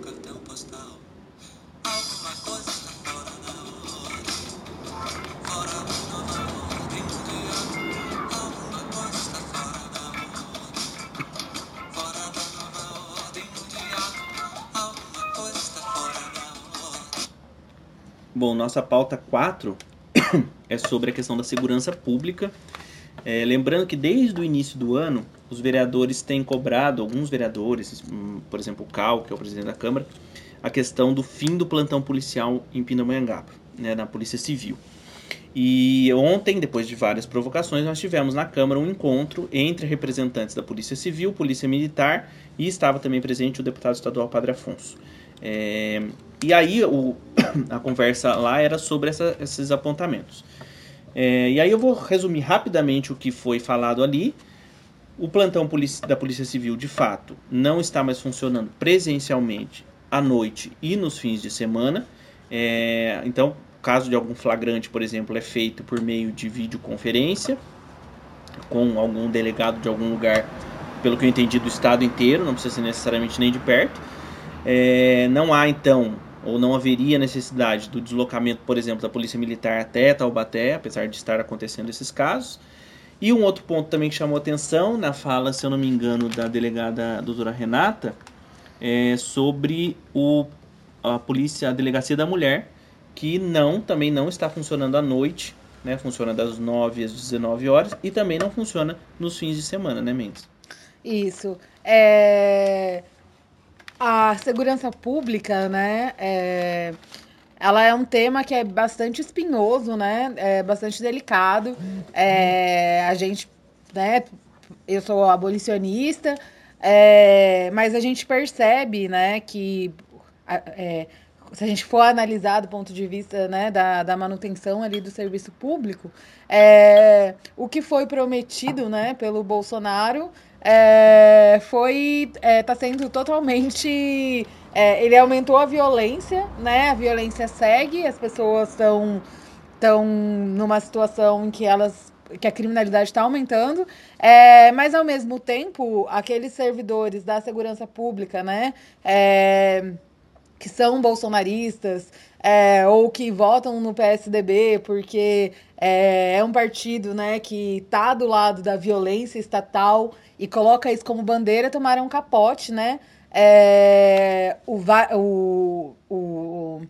Bom, nossa pauta 4 é sobre a questão da segurança pública. É, lembrando que desde o início do ano, os vereadores têm cobrado, alguns vereadores, hum, por exemplo o Cal, que é o presidente da Câmara, a questão do fim do plantão policial em Pindamonhangaba, né, na Polícia Civil. E ontem, depois de várias provocações, nós tivemos na Câmara um encontro entre representantes da Polícia Civil, Polícia Militar e estava também presente o deputado estadual Padre Afonso. É, e aí o, a conversa lá era sobre essa, esses apontamentos. É, e aí eu vou resumir rapidamente o que foi falado ali. O plantão da Polícia Civil, de fato, não está mais funcionando presencialmente à noite e nos fins de semana. É, então, caso de algum flagrante, por exemplo, é feito por meio de videoconferência com algum delegado de algum lugar, pelo que eu entendi, do estado inteiro, não precisa ser necessariamente nem de perto. É, não há então, ou não haveria necessidade do deslocamento, por exemplo, da Polícia Militar até Taubaté, apesar de estar acontecendo esses casos. E um outro ponto também que chamou atenção na fala, se eu não me engano, da delegada doutora Renata, é sobre o, a polícia, a delegacia da mulher, que não também não está funcionando à noite, né? Funciona das 9 às 19 horas e também não funciona nos fins de semana, né, Mendes? Isso. É... A segurança pública, né, é, ela é um tema que é bastante espinhoso, né, é bastante delicado. É, a gente, né, eu sou abolicionista, é, mas a gente percebe, né, que é, se a gente for analisar do ponto de vista né, da, da manutenção ali do serviço público, é, o que foi prometido né, pelo Bolsonaro é, foi está é, tá sendo totalmente é, ele aumentou a violência né? A violência segue as pessoas estão estão numa situação em que elas que a criminalidade está aumentando, é, mas ao mesmo tempo aqueles servidores da segurança pública, né, é, que são bolsonaristas é, ou que votam no PSDB porque é, é um partido né, que está do lado da violência estatal e coloca isso como bandeira, tomaram um capote, né? É, o, o, o,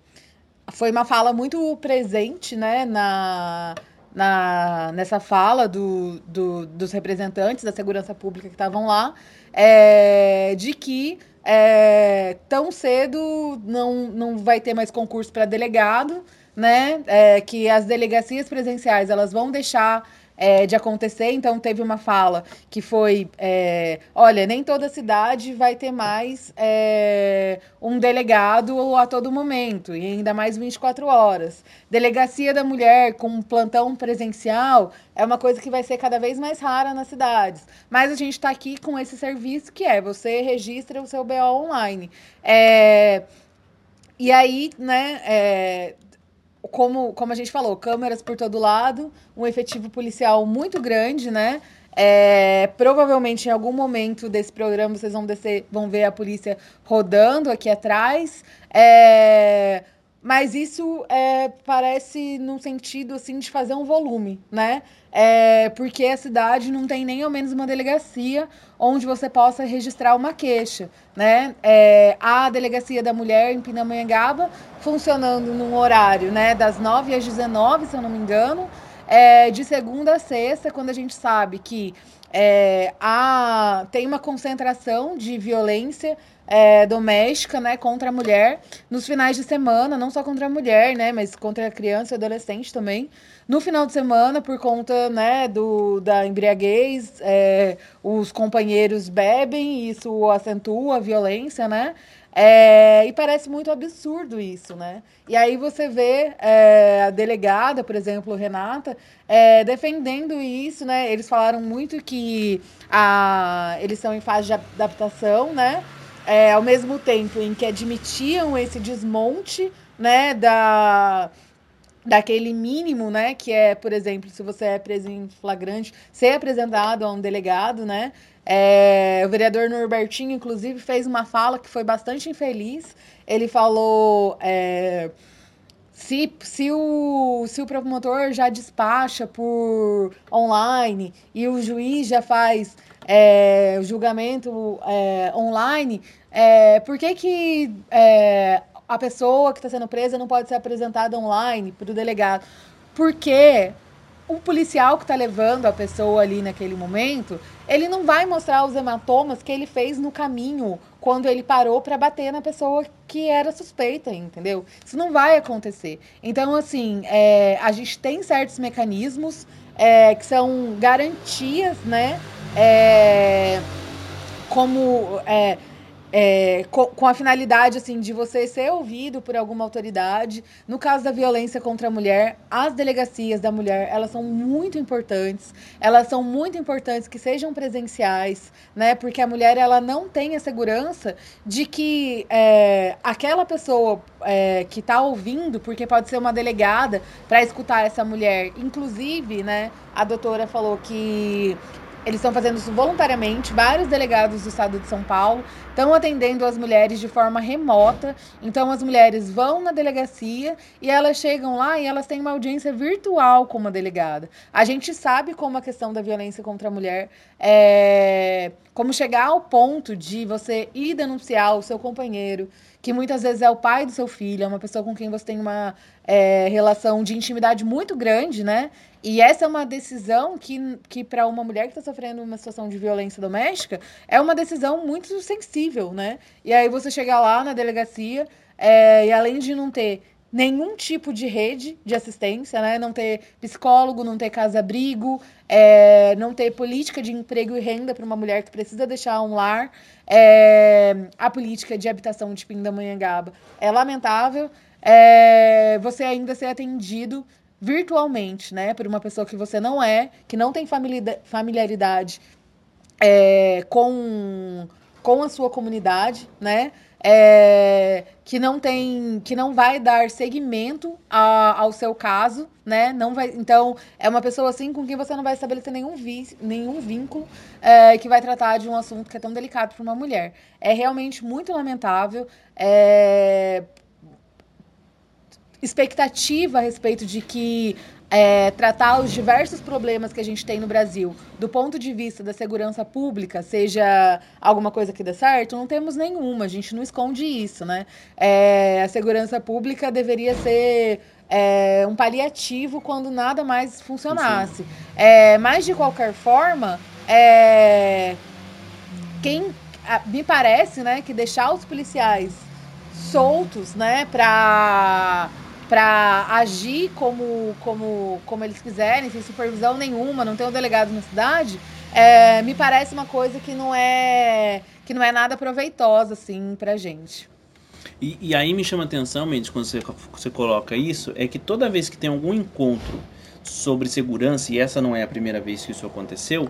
foi uma fala muito presente né, na, na, nessa fala do, do, dos representantes da segurança pública que estavam lá, é, de que é, tão cedo não, não vai ter mais concurso para delegado, né? É, que as delegacias presenciais elas vão deixar é, de acontecer. Então, teve uma fala que foi: é, olha, nem toda cidade vai ter mais é, um delegado a todo momento, e ainda mais 24 horas. Delegacia da mulher com plantão presencial é uma coisa que vai ser cada vez mais rara nas cidades. Mas a gente está aqui com esse serviço que é: você registra o seu BO online. É, e aí, né, é, como, como a gente falou, câmeras por todo lado, um efetivo policial muito grande, né? É, provavelmente em algum momento desse programa vocês vão descer, vão ver a polícia rodando aqui atrás. É, mas isso é, parece num sentido assim de fazer um volume, né? É, porque a cidade não tem nem ao menos uma delegacia onde você possa registrar uma queixa, né? É, a delegacia da mulher em Pindamonhangaba funcionando num horário, né, das 9 às 19, se eu não me engano, é, de segunda a sexta, quando a gente sabe que é, a, tem uma concentração de violência é, doméstica, né, contra a mulher nos finais de semana, não só contra a mulher, né, mas contra a criança e adolescente também. No final de semana, por conta, né, do, da embriaguez, é, os companheiros bebem, isso acentua a violência, né? É, e parece muito absurdo isso, né? E aí você vê é, a delegada, por exemplo, Renata, é, defendendo isso, né? Eles falaram muito que a, eles estão em fase de adaptação, né? É, ao mesmo tempo em que admitiam esse desmonte, né, da daquele mínimo, né, que é, por exemplo, se você é preso em flagrante, ser apresentado a um delegado, né, é, o vereador Norbertinho, inclusive, fez uma fala que foi bastante infeliz. Ele falou. É, se, se, o, se o promotor já despacha por online e o juiz já faz é, julgamento é, online, é, por que, que é, a pessoa que está sendo presa não pode ser apresentada online para o delegado? Porque o policial que está levando a pessoa ali naquele momento, ele não vai mostrar os hematomas que ele fez no caminho quando ele parou para bater na pessoa que era suspeita, entendeu? Isso não vai acontecer. Então, assim, é, a gente tem certos mecanismos é, que são garantias, né? É, como é, é, com, com, a finalidade assim de você ser ouvido por alguma autoridade. No caso da violência contra a mulher, as delegacias da mulher elas são muito importantes. Elas são muito importantes que sejam presenciais, né? Porque a mulher ela não tem a segurança de que é, aquela pessoa é, que está ouvindo, porque pode ser uma delegada para escutar essa mulher. Inclusive, né? A doutora falou que eles estão fazendo isso voluntariamente. Vários delegados do estado de São Paulo estão atendendo as mulheres de forma remota. Então, as mulheres vão na delegacia e elas chegam lá e elas têm uma audiência virtual com uma delegada. A gente sabe como a questão da violência contra a mulher é. Como chegar ao ponto de você ir denunciar o seu companheiro, que muitas vezes é o pai do seu filho, é uma pessoa com quem você tem uma é, relação de intimidade muito grande, né? E essa é uma decisão que, que para uma mulher que está sofrendo uma situação de violência doméstica, é uma decisão muito sensível, né? E aí você chega lá na delegacia, é, e além de não ter nenhum tipo de rede de assistência, né? Não ter psicólogo, não ter casa-abrigo, é, não ter política de emprego e renda para uma mulher que precisa deixar um lar. É, a política de habitação de Pindamonhangaba é lamentável. É, você ainda ser atendido virtualmente, né, por uma pessoa que você não é, que não tem familiaridade é, com, com a sua comunidade, né, é, que não tem, que não vai dar seguimento a, ao seu caso, né, não vai, então é uma pessoa assim com quem você não vai estabelecer nenhum, vi, nenhum vínculo é, que vai tratar de um assunto que é tão delicado para uma mulher. É realmente muito lamentável. É, expectativa a respeito de que é, tratar os diversos problemas que a gente tem no Brasil do ponto de vista da segurança pública seja alguma coisa que dê certo, não temos nenhuma, a gente não esconde isso, né? É, a segurança pública deveria ser é, um paliativo quando nada mais funcionasse. É, mas, de qualquer forma, é, quem me parece né, que deixar os policiais soltos né, para para agir como, como, como eles quiserem, sem supervisão nenhuma, não tem um delegado na cidade, é, me parece uma coisa que não é que não é nada proveitosa assim pra gente. E, e aí me chama a atenção, Mendes, quando você, você coloca isso, é que toda vez que tem algum encontro sobre segurança, e essa não é a primeira vez que isso aconteceu,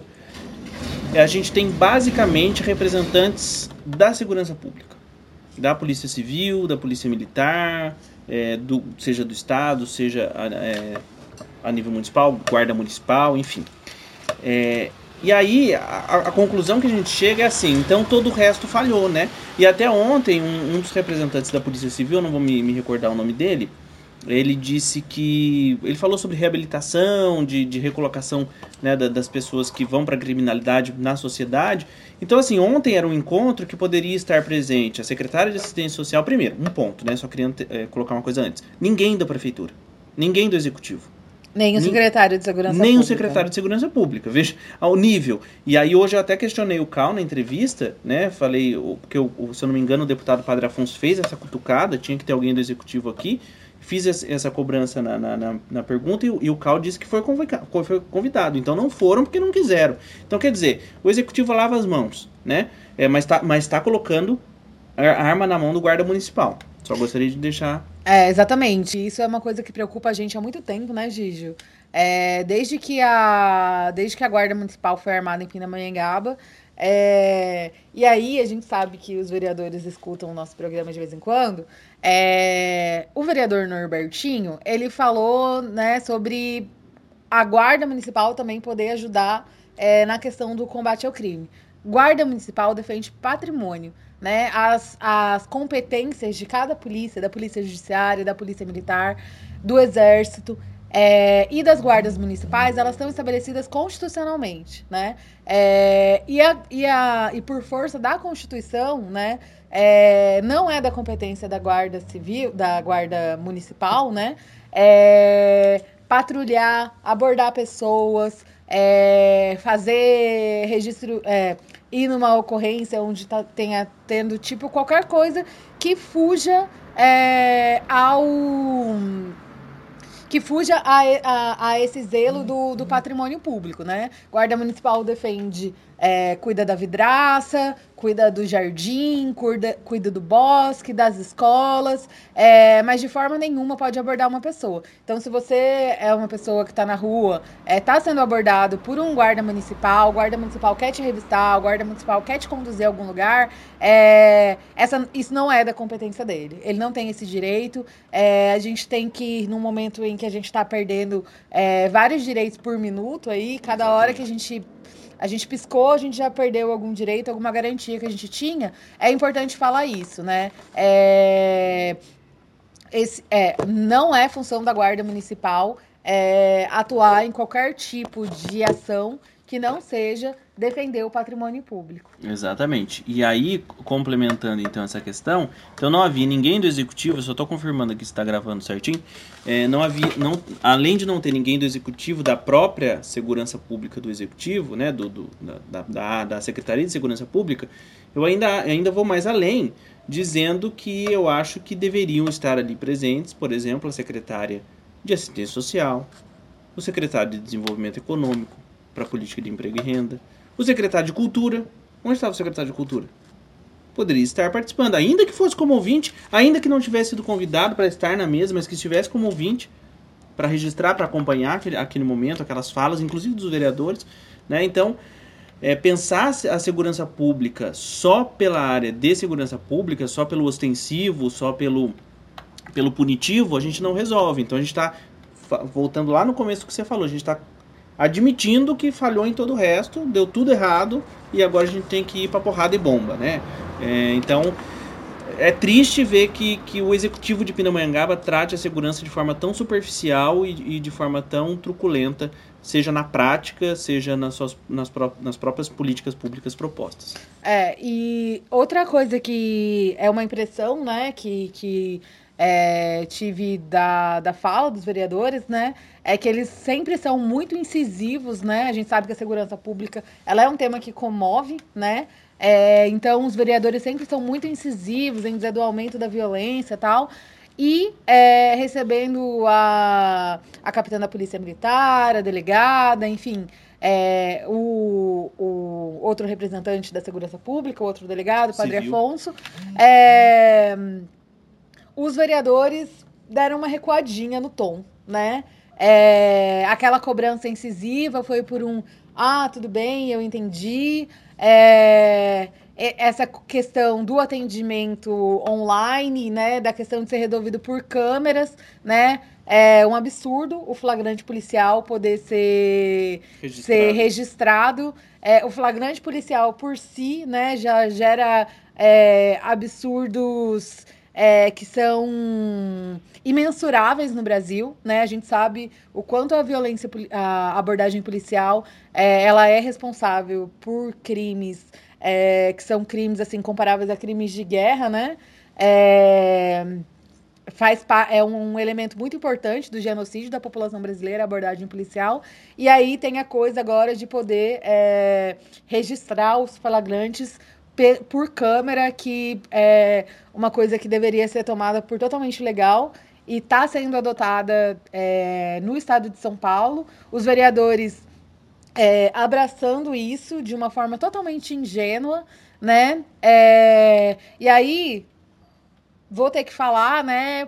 a gente tem basicamente representantes da segurança pública, da Polícia Civil, da Polícia Militar, é, do, seja do Estado, seja a, é, a, nível municipal, guarda municipal, enfim. É, e aí a, a, conclusão que a gente chega é assim, então todo o resto falhou, né? E até ontem um, um dos representantes da Polícia Civil, não vou me, me recordar o nome dele, ele disse que ele falou sobre reabilitação, de, de recolocação né, da, das pessoas que vão para a criminalidade na sociedade. Então, assim, ontem era um encontro que poderia estar presente a secretária de assistência social, primeiro, um ponto, né? Só queria é, colocar uma coisa antes. Ninguém da prefeitura, ninguém do executivo. Nem o secretário de Segurança nem Pública. o secretário de Segurança Pública. Veja ao nível. E aí hoje eu até questionei o Cal na entrevista, né? Falei, porque eu, se eu não me engano, o deputado Padre Afonso fez essa cutucada, tinha que ter alguém do executivo aqui. Fiz essa cobrança na, na, na, na pergunta e, e, o Cal disse que foi convidado. Então não foram porque não quiseram. Então quer dizer, o executivo lava as mãos, né? É, mas está mas tá colocando a arma na mão do guarda municipal. Só gostaria de deixar. É, exatamente. Isso é uma coisa que preocupa a gente há muito tempo, né, Gígio? É, desde, que a, desde que a Guarda Municipal foi armada em Pindamonhangaba. É, e aí a gente sabe que os vereadores escutam o nosso programa de vez em quando. É, o vereador Norbertinho, ele falou né, sobre a Guarda Municipal também poder ajudar é, na questão do combate ao crime. Guarda Municipal defende patrimônio né, as, as competências de cada polícia, da Polícia Judiciária, da Polícia Militar, do Exército é, e das guardas municipais, elas estão estabelecidas constitucionalmente, né? É, e, a, e, a, e por força da Constituição, né? É, não é da competência da Guarda Civil, da Guarda Municipal, né? É, patrulhar, abordar pessoas, é, fazer registro, é, ir numa ocorrência onde tá, tenha tendo tipo qualquer coisa que fuja ao que fuja a, a, a esse zelo do, do patrimônio público, né? Guarda Municipal defende é, cuida da vidraça, cuida do jardim, cuida, cuida do bosque, das escolas, é, mas de forma nenhuma pode abordar uma pessoa. Então, se você é uma pessoa que está na rua, está é, sendo abordado por um guarda municipal, o guarda municipal quer te revistar, o guarda municipal quer te conduzir a algum lugar, é, essa, isso não é da competência dele. Ele não tem esse direito. É, a gente tem que, num momento em que a gente está perdendo é, vários direitos por minuto, aí, cada hora que a gente a gente piscou, a gente já perdeu algum direito, alguma garantia que a gente tinha. É importante falar isso, né? É, esse, é, não é função da Guarda Municipal é, atuar em qualquer tipo de ação que não seja defender o patrimônio público. Exatamente. E aí, complementando então essa questão, então não havia ninguém do executivo, só estou confirmando aqui se está gravando certinho, é, não havia, não, além de não ter ninguém do executivo, da própria segurança pública do executivo, né, do, do da, da, da Secretaria de Segurança Pública, eu ainda, ainda vou mais além, dizendo que eu acho que deveriam estar ali presentes, por exemplo, a secretária de Assistência Social, o secretário de Desenvolvimento Econômico, para Política de Emprego e Renda, o secretário de Cultura. Onde estava o secretário de Cultura? Poderia estar participando, ainda que fosse como ouvinte, ainda que não tivesse sido convidado para estar na mesa, mas que estivesse como ouvinte, para registrar, para acompanhar aquele, aquele momento, aquelas falas, inclusive dos vereadores. Né? Então, é, pensar a segurança pública só pela área de segurança pública, só pelo ostensivo, só pelo, pelo punitivo, a gente não resolve. Então, a gente está, voltando lá no começo que você falou, a gente está admitindo que falhou em todo o resto, deu tudo errado e agora a gente tem que ir para porrada e bomba, né? É, então é triste ver que, que o executivo de Pindamonhangaba trate a segurança de forma tão superficial e, e de forma tão truculenta, seja na prática, seja nas, suas, nas, pró nas próprias políticas públicas propostas. É, e outra coisa que é uma impressão, né, que, que é, tive da, da fala dos vereadores, né, é que eles sempre são muito incisivos, né, a gente sabe que a segurança pública, ela é um tema que comove, né, é, então os vereadores sempre são muito incisivos em dizer do aumento da violência e tal, e é, recebendo a, a capitã da Polícia Militar, a delegada, enfim, é, o, o, outro representante da Segurança Pública, o outro delegado, o Padre Civil. Afonso. É, os vereadores deram uma recuadinha no tom, né? É, aquela cobrança incisiva foi por um ah, tudo bem, eu entendi. É, essa questão do atendimento online, né, da questão de ser resolvido por câmeras, né, é um absurdo o flagrante policial poder ser registrado. Ser registrado. É, o flagrante policial por si, né, já gera é, absurdos é, que são imensuráveis no Brasil, né? A gente sabe o quanto a violência, a abordagem policial, é, ela é responsável por crimes é, que são crimes assim comparáveis a crimes de guerra, né? É, faz é um elemento muito importante do genocídio da população brasileira, a abordagem policial. E aí tem a coisa agora de poder é, registrar os flagrantes por câmera, que é uma coisa que deveria ser tomada por totalmente legal e está sendo adotada é, no estado de São Paulo. Os vereadores é, abraçando isso de uma forma totalmente ingênua, né? É, e aí vou ter que falar, né?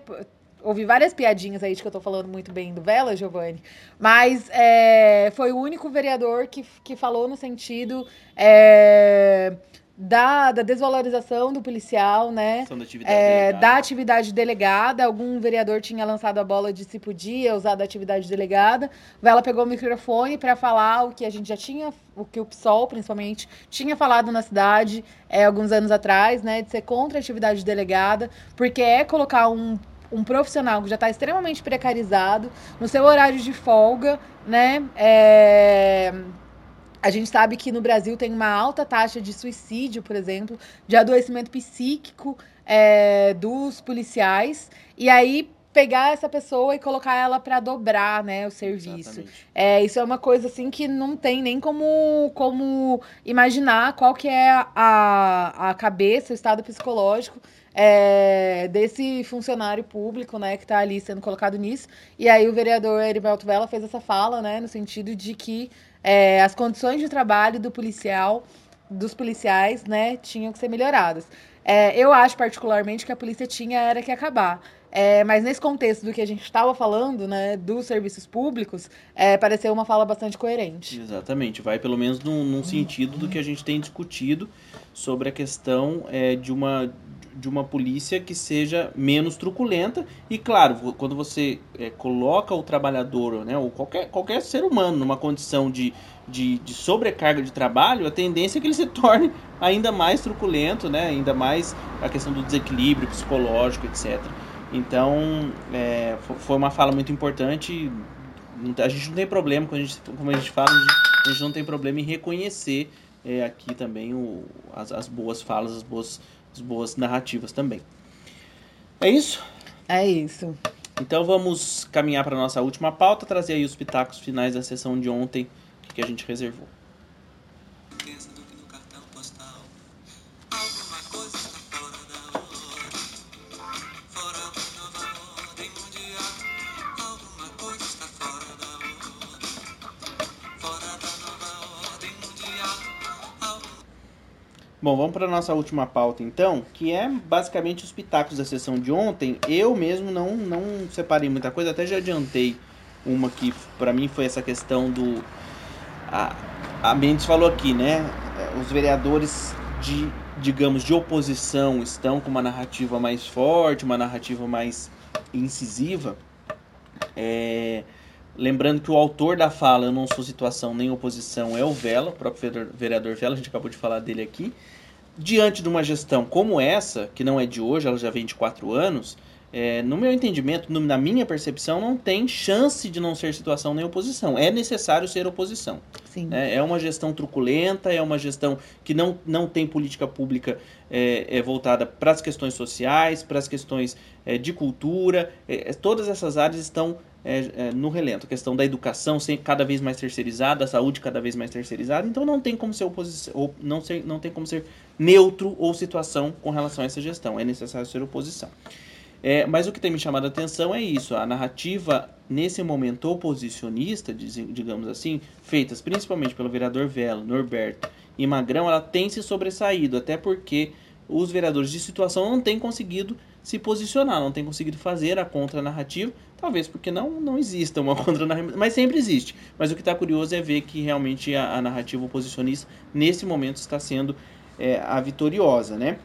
Ouvi várias piadinhas aí de que eu tô falando muito bem do Vela, Giovanni, mas é, foi o único vereador que, que falou no sentido é, da, da desvalorização do policial, né? Da atividade, é, da atividade delegada. Algum vereador tinha lançado a bola de se podia usar da atividade delegada. Vela pegou o microfone para falar o que a gente já tinha, o que o PSOL, principalmente, tinha falado na cidade é, alguns anos atrás, né? De ser contra a atividade delegada, porque é colocar um um profissional que já está extremamente precarizado, no seu horário de folga, né? É, a gente sabe que no Brasil tem uma alta taxa de suicídio, por exemplo, de adoecimento psíquico é, dos policiais. E aí pegar essa pessoa e colocar ela para dobrar, né, o serviço. É, isso é uma coisa assim que não tem nem como, como imaginar qual que é a, a cabeça, o estado psicológico é, desse funcionário público, né, que está ali sendo colocado nisso. E aí o vereador Heriberto Vela fez essa fala, né, no sentido de que é, as condições de trabalho do policial, dos policiais, né, tinham que ser melhoradas. É, eu acho particularmente que a polícia tinha era que acabar. É, mas nesse contexto do que a gente estava falando, né, dos serviços públicos, é, pareceu uma fala bastante coerente. Exatamente, vai pelo menos num, num sentido do que a gente tem discutido sobre a questão é, de uma de uma polícia que seja menos truculenta e claro quando você é, coloca o trabalhador né ou qualquer, qualquer ser humano numa condição de, de, de, sobrecarga de trabalho a tendência é que ele se torne ainda mais truculento né ainda mais a questão do desequilíbrio psicológico etc então é, foi uma fala muito importante a gente não tem problema quando a gente como a gente fala a gente não tem problema em reconhecer é, aqui também o, as, as boas falas as boas boas narrativas também. É isso? É isso. Então vamos caminhar para a nossa última pauta, trazer aí os pitacos finais da sessão de ontem que a gente reservou. Bom, vamos para nossa última pauta então, que é basicamente os pitacos da sessão de ontem. Eu mesmo não, não separei muita coisa, até já adiantei uma que para mim foi essa questão do. A, a Mendes falou aqui, né? Os vereadores de, digamos, de oposição estão com uma narrativa mais forte, uma narrativa mais incisiva. É, lembrando que o autor da fala, eu não sou situação nem oposição, é o Vela, o próprio vereador Vela, a gente acabou de falar dele aqui diante de uma gestão como essa, que não é de hoje, ela já vem de quatro anos, é, no meu entendimento, no, na minha percepção, não tem chance de não ser situação nem oposição. É necessário ser oposição. Sim. É, é uma gestão truculenta, é uma gestão que não, não tem política pública é, é voltada para as questões sociais, para as questões é, de cultura. É, todas essas áreas estão é, é, no relento. A questão da educação sempre cada vez mais terceirizada, a saúde cada vez mais terceirizada. Então não tem como ser oposição, não, ser, não tem como ser neutro ou situação com relação a essa gestão. É necessário ser oposição. É, mas o que tem me chamado a atenção é isso, a narrativa nesse momento oposicionista, digamos assim, feitas principalmente pelo vereador Velo, Norberto e Magrão, ela tem se sobressaído, até porque os vereadores de situação não têm conseguido se posicionar, não têm conseguido fazer a contranarrativa, talvez porque não, não exista uma contranarrativa, mas sempre existe. Mas o que está curioso é ver que realmente a, a, narrativa oposicionista, nesse momento, está sendo é, a vitoriosa, né?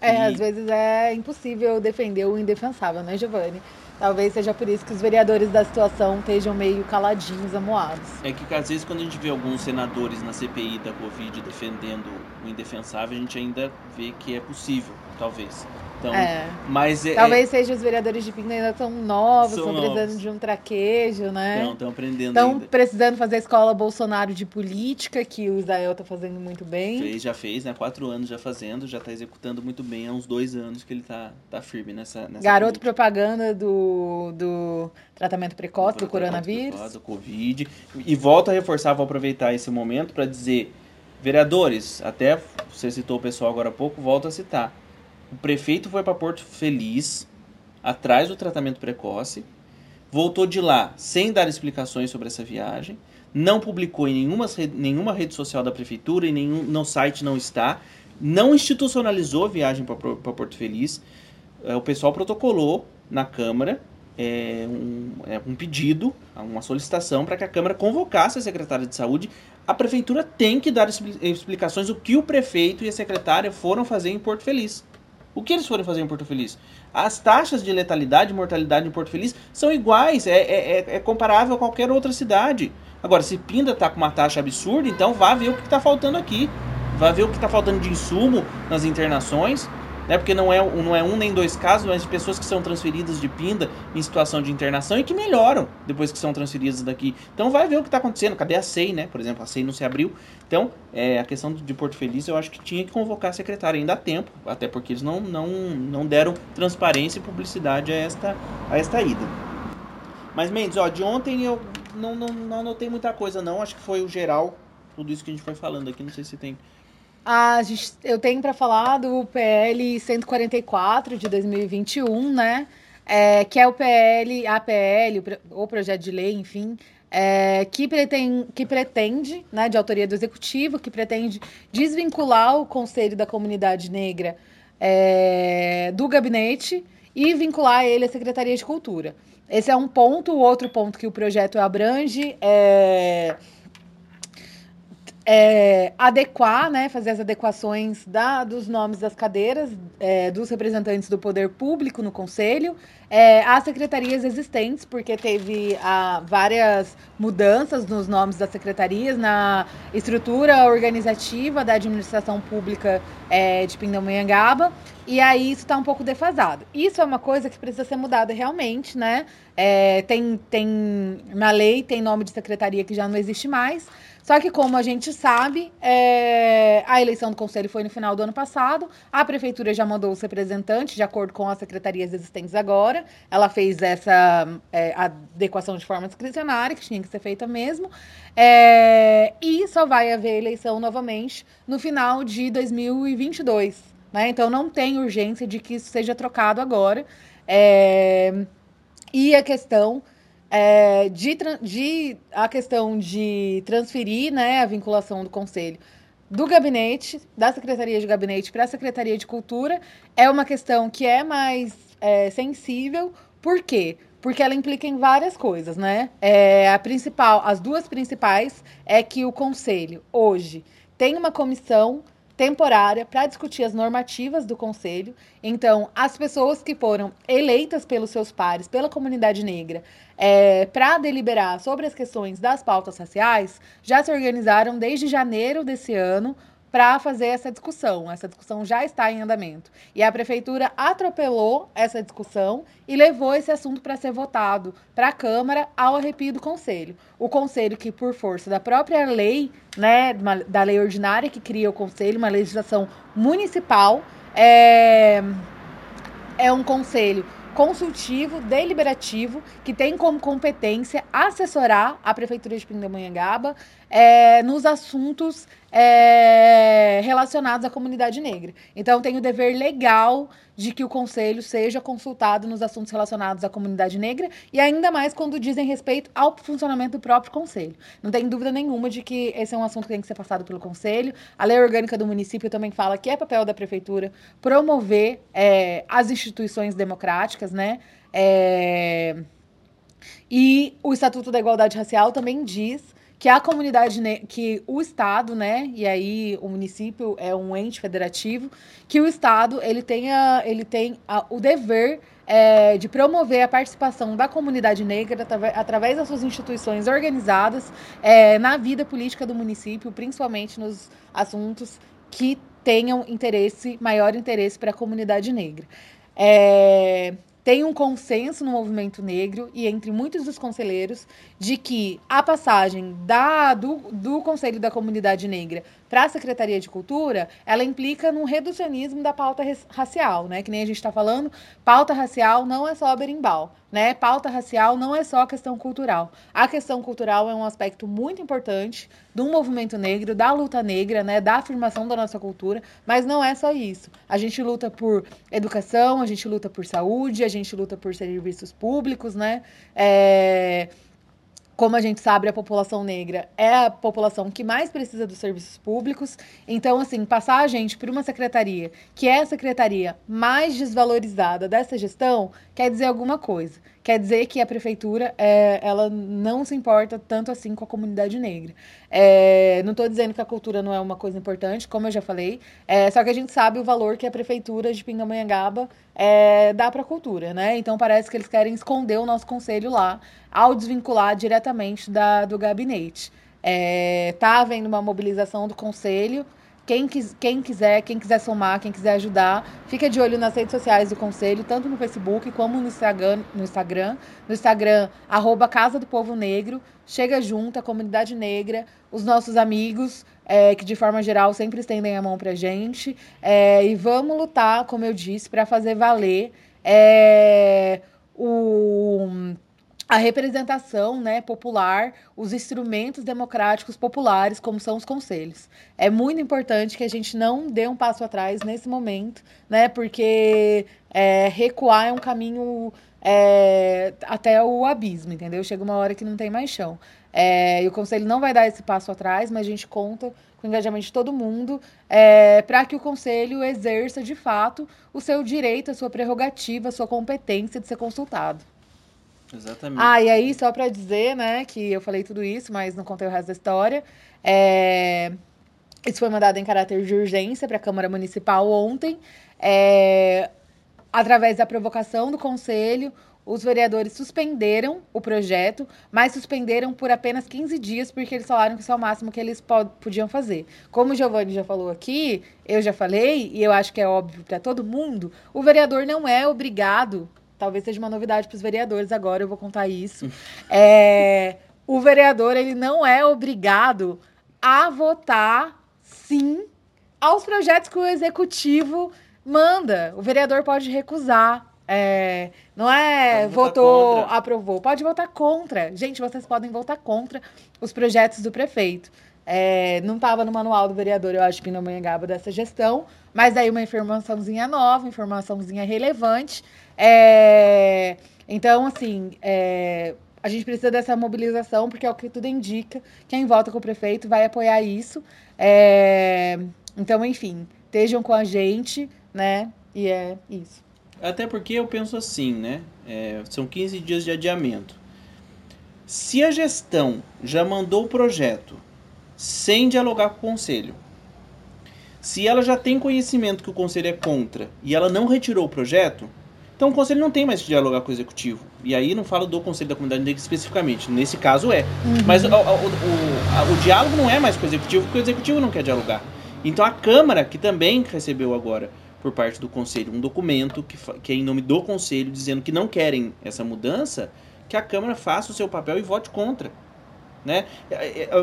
É, e... às vezes é impossível defender o indefensável, né, Giovanni? Talvez seja por isso que os vereadores da situação estejam meio caladinhos, amoados. É que às vezes quando a gente vê alguns senadores na CPI da Covid defendendo o indefensável, a gente ainda vê que é possível, talvez. Então, é. mas é, Talvez é... seja os vereadores de Pinda ainda estão novos, estão precisando de um traquejo, né? Não, estão aprendendo Estão precisando fazer a escola Bolsonaro de política, que o Israel está fazendo muito bem. Fez, já fez, né? Quatro anos já fazendo, já está executando muito bem. Há uns dois anos que ele está tá firme nessa, nessa Garoto política. propaganda do, do tratamento precoce do, do coronavírus. Precoce, do Covid. E volto a reforçar, vou aproveitar esse momento para dizer, vereadores, até você citou o pessoal agora há pouco, volto a citar o prefeito foi para Porto Feliz, atrás do tratamento precoce, voltou de lá sem dar explicações sobre essa viagem, não publicou em nenhuma, nenhuma rede social da prefeitura, em nenhum no site não está, não institucionalizou a viagem para Porto Feliz. É, o pessoal protocolou na Câmara é, um, é, um pedido, uma solicitação para que a Câmara convocasse a secretária de saúde. A prefeitura tem que dar explicações do que o prefeito e a secretária foram fazer em Porto Feliz. O que eles foram fazer em Porto Feliz? As taxas de letalidade e mortalidade em Porto Feliz são iguais, é, é, é, é comparável a qualquer outra cidade. Agora, se Pinda está com uma taxa absurda, então vá ver o que está faltando aqui. Vá ver o que está faltando de insumo nas internações né? Porque não é, não é um nem dois casos, mas de pessoas que são transferidas de Pinda em situação de internação e que melhoram depois que são transferidas daqui. Então vai ver o que está acontecendo. Cadê a SEI, né? Por exemplo, a SEI não se abriu. Então, é, a questão de Porto Feliz, eu acho que tinha que convocar a secretária. Ainda há tempo, até porque eles não, não, não deram transparência e publicidade a esta, a esta ida. Mas, Mendes, ó, de ontem eu não, não, não anotei muita coisa, não. Acho que foi o geral, tudo isso que a gente foi falando aqui. Não sei se tem a eu tenho para falar do PL 144 de 2021, né? É, que é o PL, a PL, o projeto de lei, enfim, é, que, pretende, que pretende, né, de autoria do Executivo, que pretende desvincular o Conselho da Comunidade Negra é, do gabinete e vincular ele à Secretaria de Cultura. Esse é um ponto. O outro ponto que o projeto abrange é é, adequar, né, fazer as adequações da, dos nomes das cadeiras é, dos representantes do poder público no conselho é, às secretarias existentes, porque teve a, várias mudanças nos nomes das secretarias, na estrutura organizativa da administração pública é, de Pindamonhangaba, e aí isso está um pouco defasado. Isso é uma coisa que precisa ser mudada realmente, né? É, tem, tem na lei tem nome de secretaria que já não existe mais, só que, como a gente sabe, é, a eleição do conselho foi no final do ano passado. A prefeitura já mandou os representantes, de acordo com as secretarias existentes agora. Ela fez essa é, adequação de forma discricionária, que tinha que ser feita mesmo. É, e só vai haver eleição novamente no final de 2022. Né? Então, não tem urgência de que isso seja trocado agora. É, e a questão é, de, de a questão de transferir né, a vinculação do conselho do gabinete, da Secretaria de Gabinete para a Secretaria de Cultura, é uma questão que é mais é, sensível. Por quê? Porque ela implica em várias coisas, né? É, a principal, as duas principais é que o conselho hoje tem uma comissão temporária para discutir as normativas do conselho. Então, as pessoas que foram eleitas pelos seus pares, pela comunidade negra, é, para deliberar sobre as questões das pautas raciais, já se organizaram desde janeiro desse ano para fazer essa discussão. Essa discussão já está em andamento. E a prefeitura atropelou essa discussão e levou esse assunto para ser votado para a Câmara ao arrepio do Conselho. O Conselho que, por força da própria lei, né, da lei ordinária que cria o Conselho, uma legislação municipal, é, é um conselho consultivo, deliberativo, que tem como competência assessorar a Prefeitura de Pindamonhangaba é, nos assuntos é, relacionados à comunidade negra. Então, tem o dever legal de que o Conselho seja consultado nos assuntos relacionados à comunidade negra e ainda mais quando dizem respeito ao funcionamento do próprio Conselho. Não tem dúvida nenhuma de que esse é um assunto que tem que ser passado pelo Conselho. A lei orgânica do município também fala que é papel da Prefeitura promover é, as instituições democráticas, né? É... E o Estatuto da Igualdade Racial também diz que a comunidade, que o Estado, né, e aí o município é um ente federativo, que o Estado ele tenha, ele tem a, o dever é, de promover a participação da comunidade negra através das suas instituições organizadas é, na vida política do município, principalmente nos assuntos que tenham interesse, maior interesse para a comunidade negra. É, tem um consenso no movimento negro e entre muitos dos conselheiros de que a passagem da, do, do Conselho da Comunidade Negra para a Secretaria de Cultura, ela implica num reducionismo da pauta racial, né? Que nem a gente está falando, pauta racial não é só berimbau, né? Pauta racial não é só questão cultural. A questão cultural é um aspecto muito importante do movimento negro, da luta negra, né? Da afirmação da nossa cultura, mas não é só isso. A gente luta por educação, a gente luta por saúde, a gente luta por serviços públicos, né? É como a gente sabe, a população negra é a população que mais precisa dos serviços públicos. Então, assim, passar a gente por uma secretaria que é a secretaria mais desvalorizada dessa gestão quer dizer alguma coisa quer dizer que a prefeitura é, ela não se importa tanto assim com a comunidade negra. É, não estou dizendo que a cultura não é uma coisa importante, como eu já falei, é, só que a gente sabe o valor que a prefeitura de Pindamonhangaba é, dá para a cultura, né? Então parece que eles querem esconder o nosso conselho lá ao desvincular diretamente da, do gabinete. É, tá havendo uma mobilização do conselho quem, quem quiser, quem quiser somar, quem quiser ajudar, fica de olho nas redes sociais do Conselho, tanto no Facebook como no Instagram. No Instagram, no Instagram arroba Casa do Povo Negro. Chega junto, a comunidade negra, os nossos amigos, é, que de forma geral sempre estendem a mão pra gente. É, e vamos lutar, como eu disse, para fazer valer é, o a representação né, popular, os instrumentos democráticos populares, como são os conselhos. É muito importante que a gente não dê um passo atrás nesse momento, né, porque é, recuar é um caminho é, até o abismo, entendeu? Chega uma hora que não tem mais chão. É, e o conselho não vai dar esse passo atrás, mas a gente conta com o engajamento de todo mundo é, para que o conselho exerça de fato o seu direito, a sua prerrogativa, a sua competência de ser consultado. Exatamente. Ah, e aí, só para dizer, né, que eu falei tudo isso, mas não contei o resto da história. É... Isso foi mandado em caráter de urgência para a Câmara Municipal ontem. É... Através da provocação do Conselho, os vereadores suspenderam o projeto, mas suspenderam por apenas 15 dias, porque eles falaram que isso é o máximo que eles podiam fazer. Como o Giovanni já falou aqui, eu já falei, e eu acho que é óbvio para todo mundo, o vereador não é obrigado talvez seja uma novidade para os vereadores agora, eu vou contar isso. É, o vereador ele não é obrigado a votar sim aos projetos que o executivo manda. O vereador pode recusar. É, não é votou, contra. aprovou. Pode votar contra. Gente, vocês podem votar contra os projetos do prefeito. É, não estava no manual do vereador, eu acho que não Gaba dessa gestão, mas aí uma informaçãozinha nova, informaçãozinha relevante. É, então, assim, é, a gente precisa dessa mobilização, porque é o que tudo indica. Quem vota com o prefeito vai apoiar isso. É, então, enfim, estejam com a gente, né? E é isso. Até porque eu penso assim, né? É, são 15 dias de adiamento. Se a gestão já mandou o projeto sem dialogar com o conselho, se ela já tem conhecimento que o conselho é contra e ela não retirou o projeto, então o conselho não tem mais que dialogar com o executivo. E aí não falo do conselho da comunidade negra especificamente. Nesse caso é. Uhum. Mas o, o, o, o, diálogo não é mais com o executivo, porque o executivo não quer dialogar. Então a Câmara, que também recebeu agora por parte do conselho um documento que, que é em nome do conselho dizendo que não querem essa mudança, que a Câmara faça o seu papel e vote contra. Né?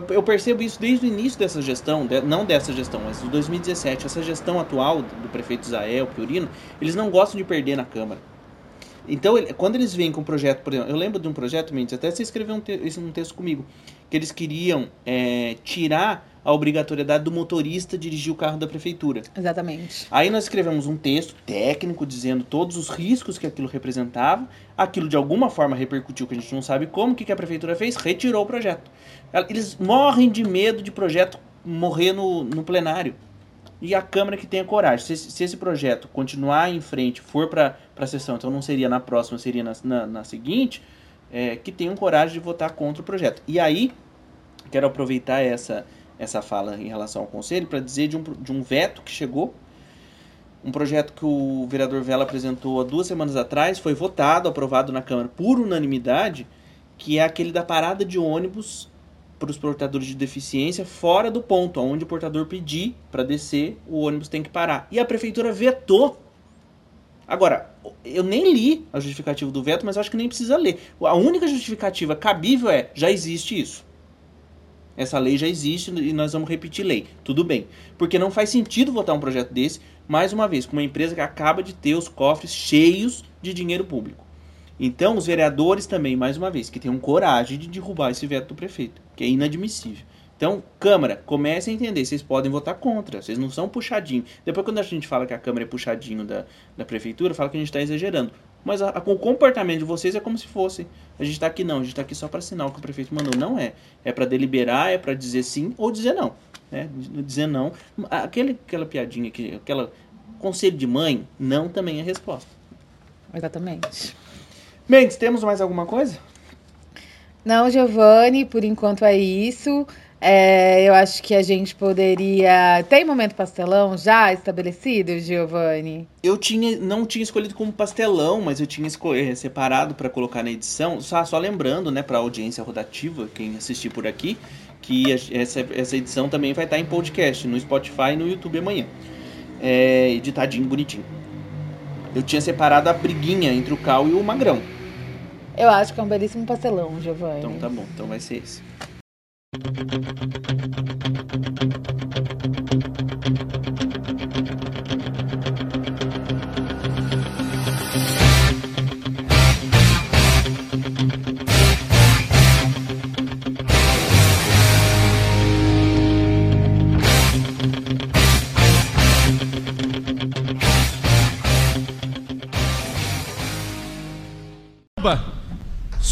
Eu percebo isso desde o início dessa gestão, não dessa gestão, mas de 2017. Essa gestão atual do prefeito Israel, Piorino, eles não gostam de perder na Câmara. Então, quando eles vêm com um projeto, por exemplo, eu lembro de um projeto, Mendes, até você escreveu um, te um texto comigo, que eles queriam é, tirar a obrigatoriedade do motorista dirigir o carro da prefeitura. Exatamente. Aí nós escrevemos um texto técnico dizendo todos os riscos que aquilo representava. Aquilo de alguma forma repercutiu, que a gente não sabe como. O que a prefeitura fez? Retirou o projeto. Eles morrem de medo de projeto morrer no, no plenário. E a Câmara que tenha coragem. Se, se esse projeto continuar em frente, for para a sessão, então não seria na próxima, seria na, na, na seguinte, é, que tenham coragem de votar contra o projeto. E aí, quero aproveitar essa essa fala em relação ao Conselho para dizer de um, de um veto que chegou. Um projeto que o vereador Vela apresentou há duas semanas atrás, foi votado, aprovado na Câmara por unanimidade, que é aquele da parada de ônibus para os portadores de deficiência fora do ponto, onde o portador pedir para descer, o ônibus tem que parar. E a prefeitura vetou. Agora, eu nem li a justificativa do veto, mas acho que nem precisa ler. A única justificativa cabível é: já existe isso. Essa lei já existe e nós vamos repetir lei. Tudo bem. Porque não faz sentido votar um projeto desse, mais uma vez, com uma empresa que acaba de ter os cofres cheios de dinheiro público. Então, os vereadores também, mais uma vez, que tenham coragem de derrubar esse veto do prefeito, que é inadmissível. Então, Câmara, comece a entender, vocês podem votar contra, vocês não são puxadinho. Depois, quando a gente fala que a Câmara é puxadinho da, da Prefeitura, fala que a gente está exagerando. Mas a, a, o comportamento de vocês é como se fosse. A gente está aqui não, a gente está aqui só para assinar o que o prefeito mandou. Não é. É para deliberar, é para dizer sim ou dizer não. Né? Dizer não. Aquele, aquela piadinha, que, aquela conselho de mãe, não também é resposta. Exatamente. Mendes, temos mais alguma coisa? Não, Giovanni, por enquanto é isso. É, eu acho que a gente poderia. Tem momento pastelão já estabelecido, Giovanni? Eu tinha, não tinha escolhido como pastelão, mas eu tinha escolhido, separado para colocar na edição. Só, só lembrando, né, para a audiência rotativa, quem assistir por aqui, que essa, essa edição também vai estar em podcast, no Spotify e no YouTube amanhã. É, editadinho, bonitinho. Eu tinha separado a briguinha entre o Cal e o Magrão. Eu acho que é um belíssimo pastelão, Giovanni. Então tá bom, então vai ser esse.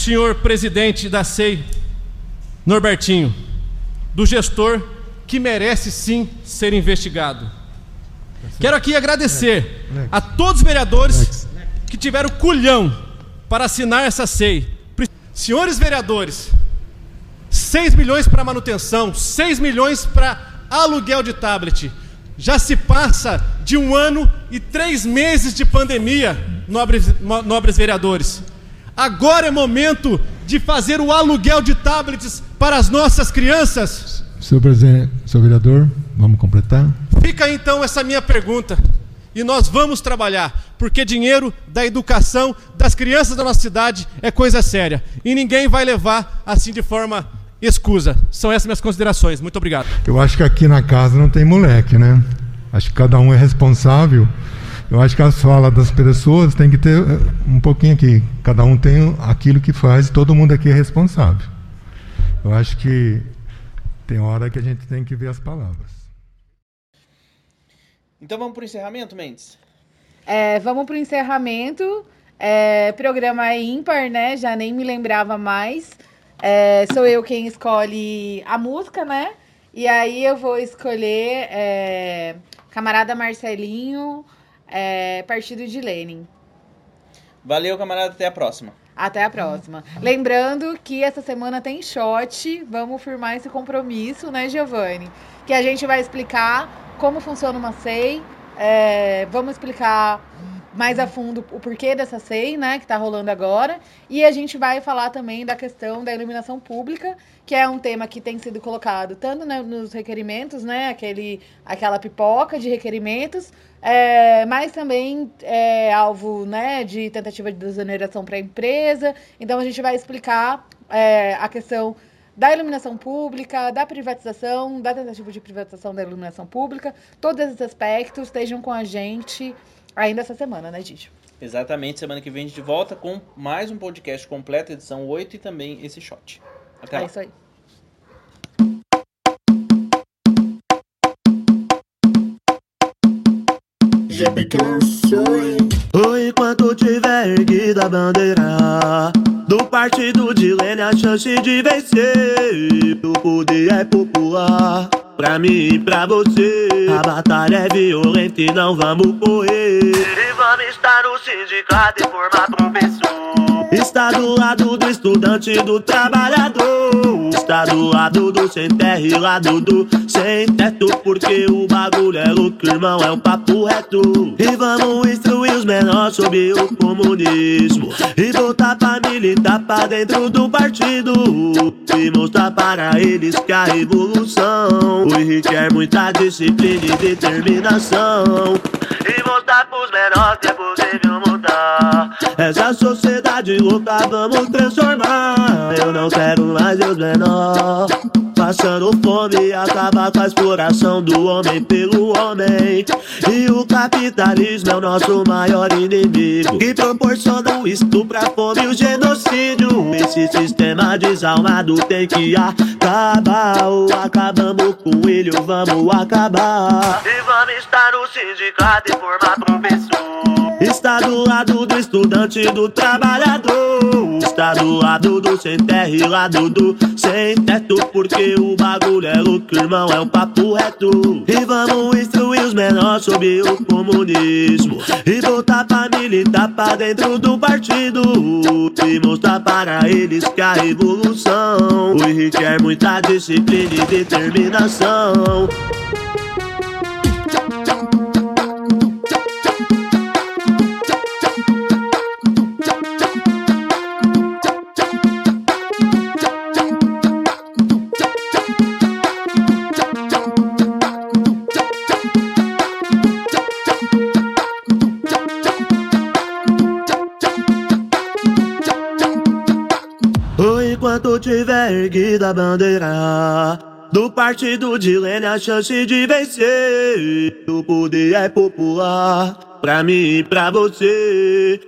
Senhor presidente da SEI, Norbertinho, do gestor que merece sim ser investigado. Quero aqui agradecer a todos os vereadores que tiveram culhão para assinar essa SEI. Senhores vereadores, 6 milhões para manutenção, 6 milhões para aluguel de tablet. Já se passa de um ano e três meses de pandemia, nobres, nobres vereadores. Agora é momento de fazer o aluguel de tablets para as nossas crianças? Senhor presidente, senhor vereador, vamos completar? Fica então essa minha pergunta. E nós vamos trabalhar, porque dinheiro da educação das crianças da nossa cidade é coisa séria. E ninguém vai levar assim de forma escusa. São essas minhas considerações. Muito obrigado. Eu acho que aqui na casa não tem moleque, né? Acho que cada um é responsável eu acho que as falas das pessoas tem que ter eh, um pouquinho aqui. Cada um tem aquilo que faz e todo mundo aqui é responsável. Eu acho que tem hora que a gente tem que ver as palavras. Então vamos para o encerramento, Mendes? É, vamos para o encerramento. É, programa ímpar, né? Já nem me lembrava mais. É, sou eu quem escolhe a música, né? E aí eu vou escolher é, Camarada Marcelinho é, Partido de Lenin. Valeu, camarada. Até a próxima. Até a próxima. Lembrando que essa semana tem shot. Vamos firmar esse compromisso, né, Giovanni? Que a gente vai explicar como funciona uma SEI. É, vamos explicar mais a fundo o porquê dessa SEI, né, que está rolando agora. E a gente vai falar também da questão da iluminação pública, que é um tema que tem sido colocado tanto né, nos requerimentos, né, aquele, aquela pipoca de requerimentos, é, mas também é alvo né, de tentativa de desoneração para a empresa. Então a gente vai explicar é, a questão da iluminação pública, da privatização, da tentativa de privatização da iluminação pública, todos esses aspectos estejam com a gente ainda essa semana, né, Gigi? Exatamente, semana que vem a gente volta com mais um podcast completo, edição 8 e também esse shot. Até é lá. isso aí. Oi, enquanto tiver erguida a bandeira do partido de Lênin, a chance de vencer. O poder é popular. Pra mim e pra você A batalha é violenta e não vamos correr E vamos estar no sindicato e formar professor Está do lado do estudante e do trabalhador Está do lado do sem terra e lado do sem teto, porque o bagulho é louco, irmão, é um papo reto. E vamos instruir os menores sobre o comunismo. E voltar pra militar pra dentro do partido. E mostrar para eles que a revolução requer muita disciplina e determinação. E mostrar pros menores que é possível mudar. Essa sociedade louca vamos transformar. Eu não quero mais os menores passando fome acabar com a exploração do homem pelo homem. E o capitalismo é o nosso maior inimigo, que proporciona o estupro, a fome e o genocídio. Esse sistema desalmado tem que acabar, ou acabamos com ele, ou vamos acabar. E vamos estar no sindicato e formar professor. Está do lado do estudante e do trabalhador. Está do lado do sem terra e lado do sem teto. Porque o bagulho é louco, irmão, é um papo reto. E vamos instruir os menores sobre o comunismo. E voltar pra militar pra dentro do partido. E mostrar para eles que a revolução requer muita disciplina e determinação. Enquanto tiver erguida a bandeira do partido de Lênin, a chance de vencer. O poder é popular, pra mim e pra você.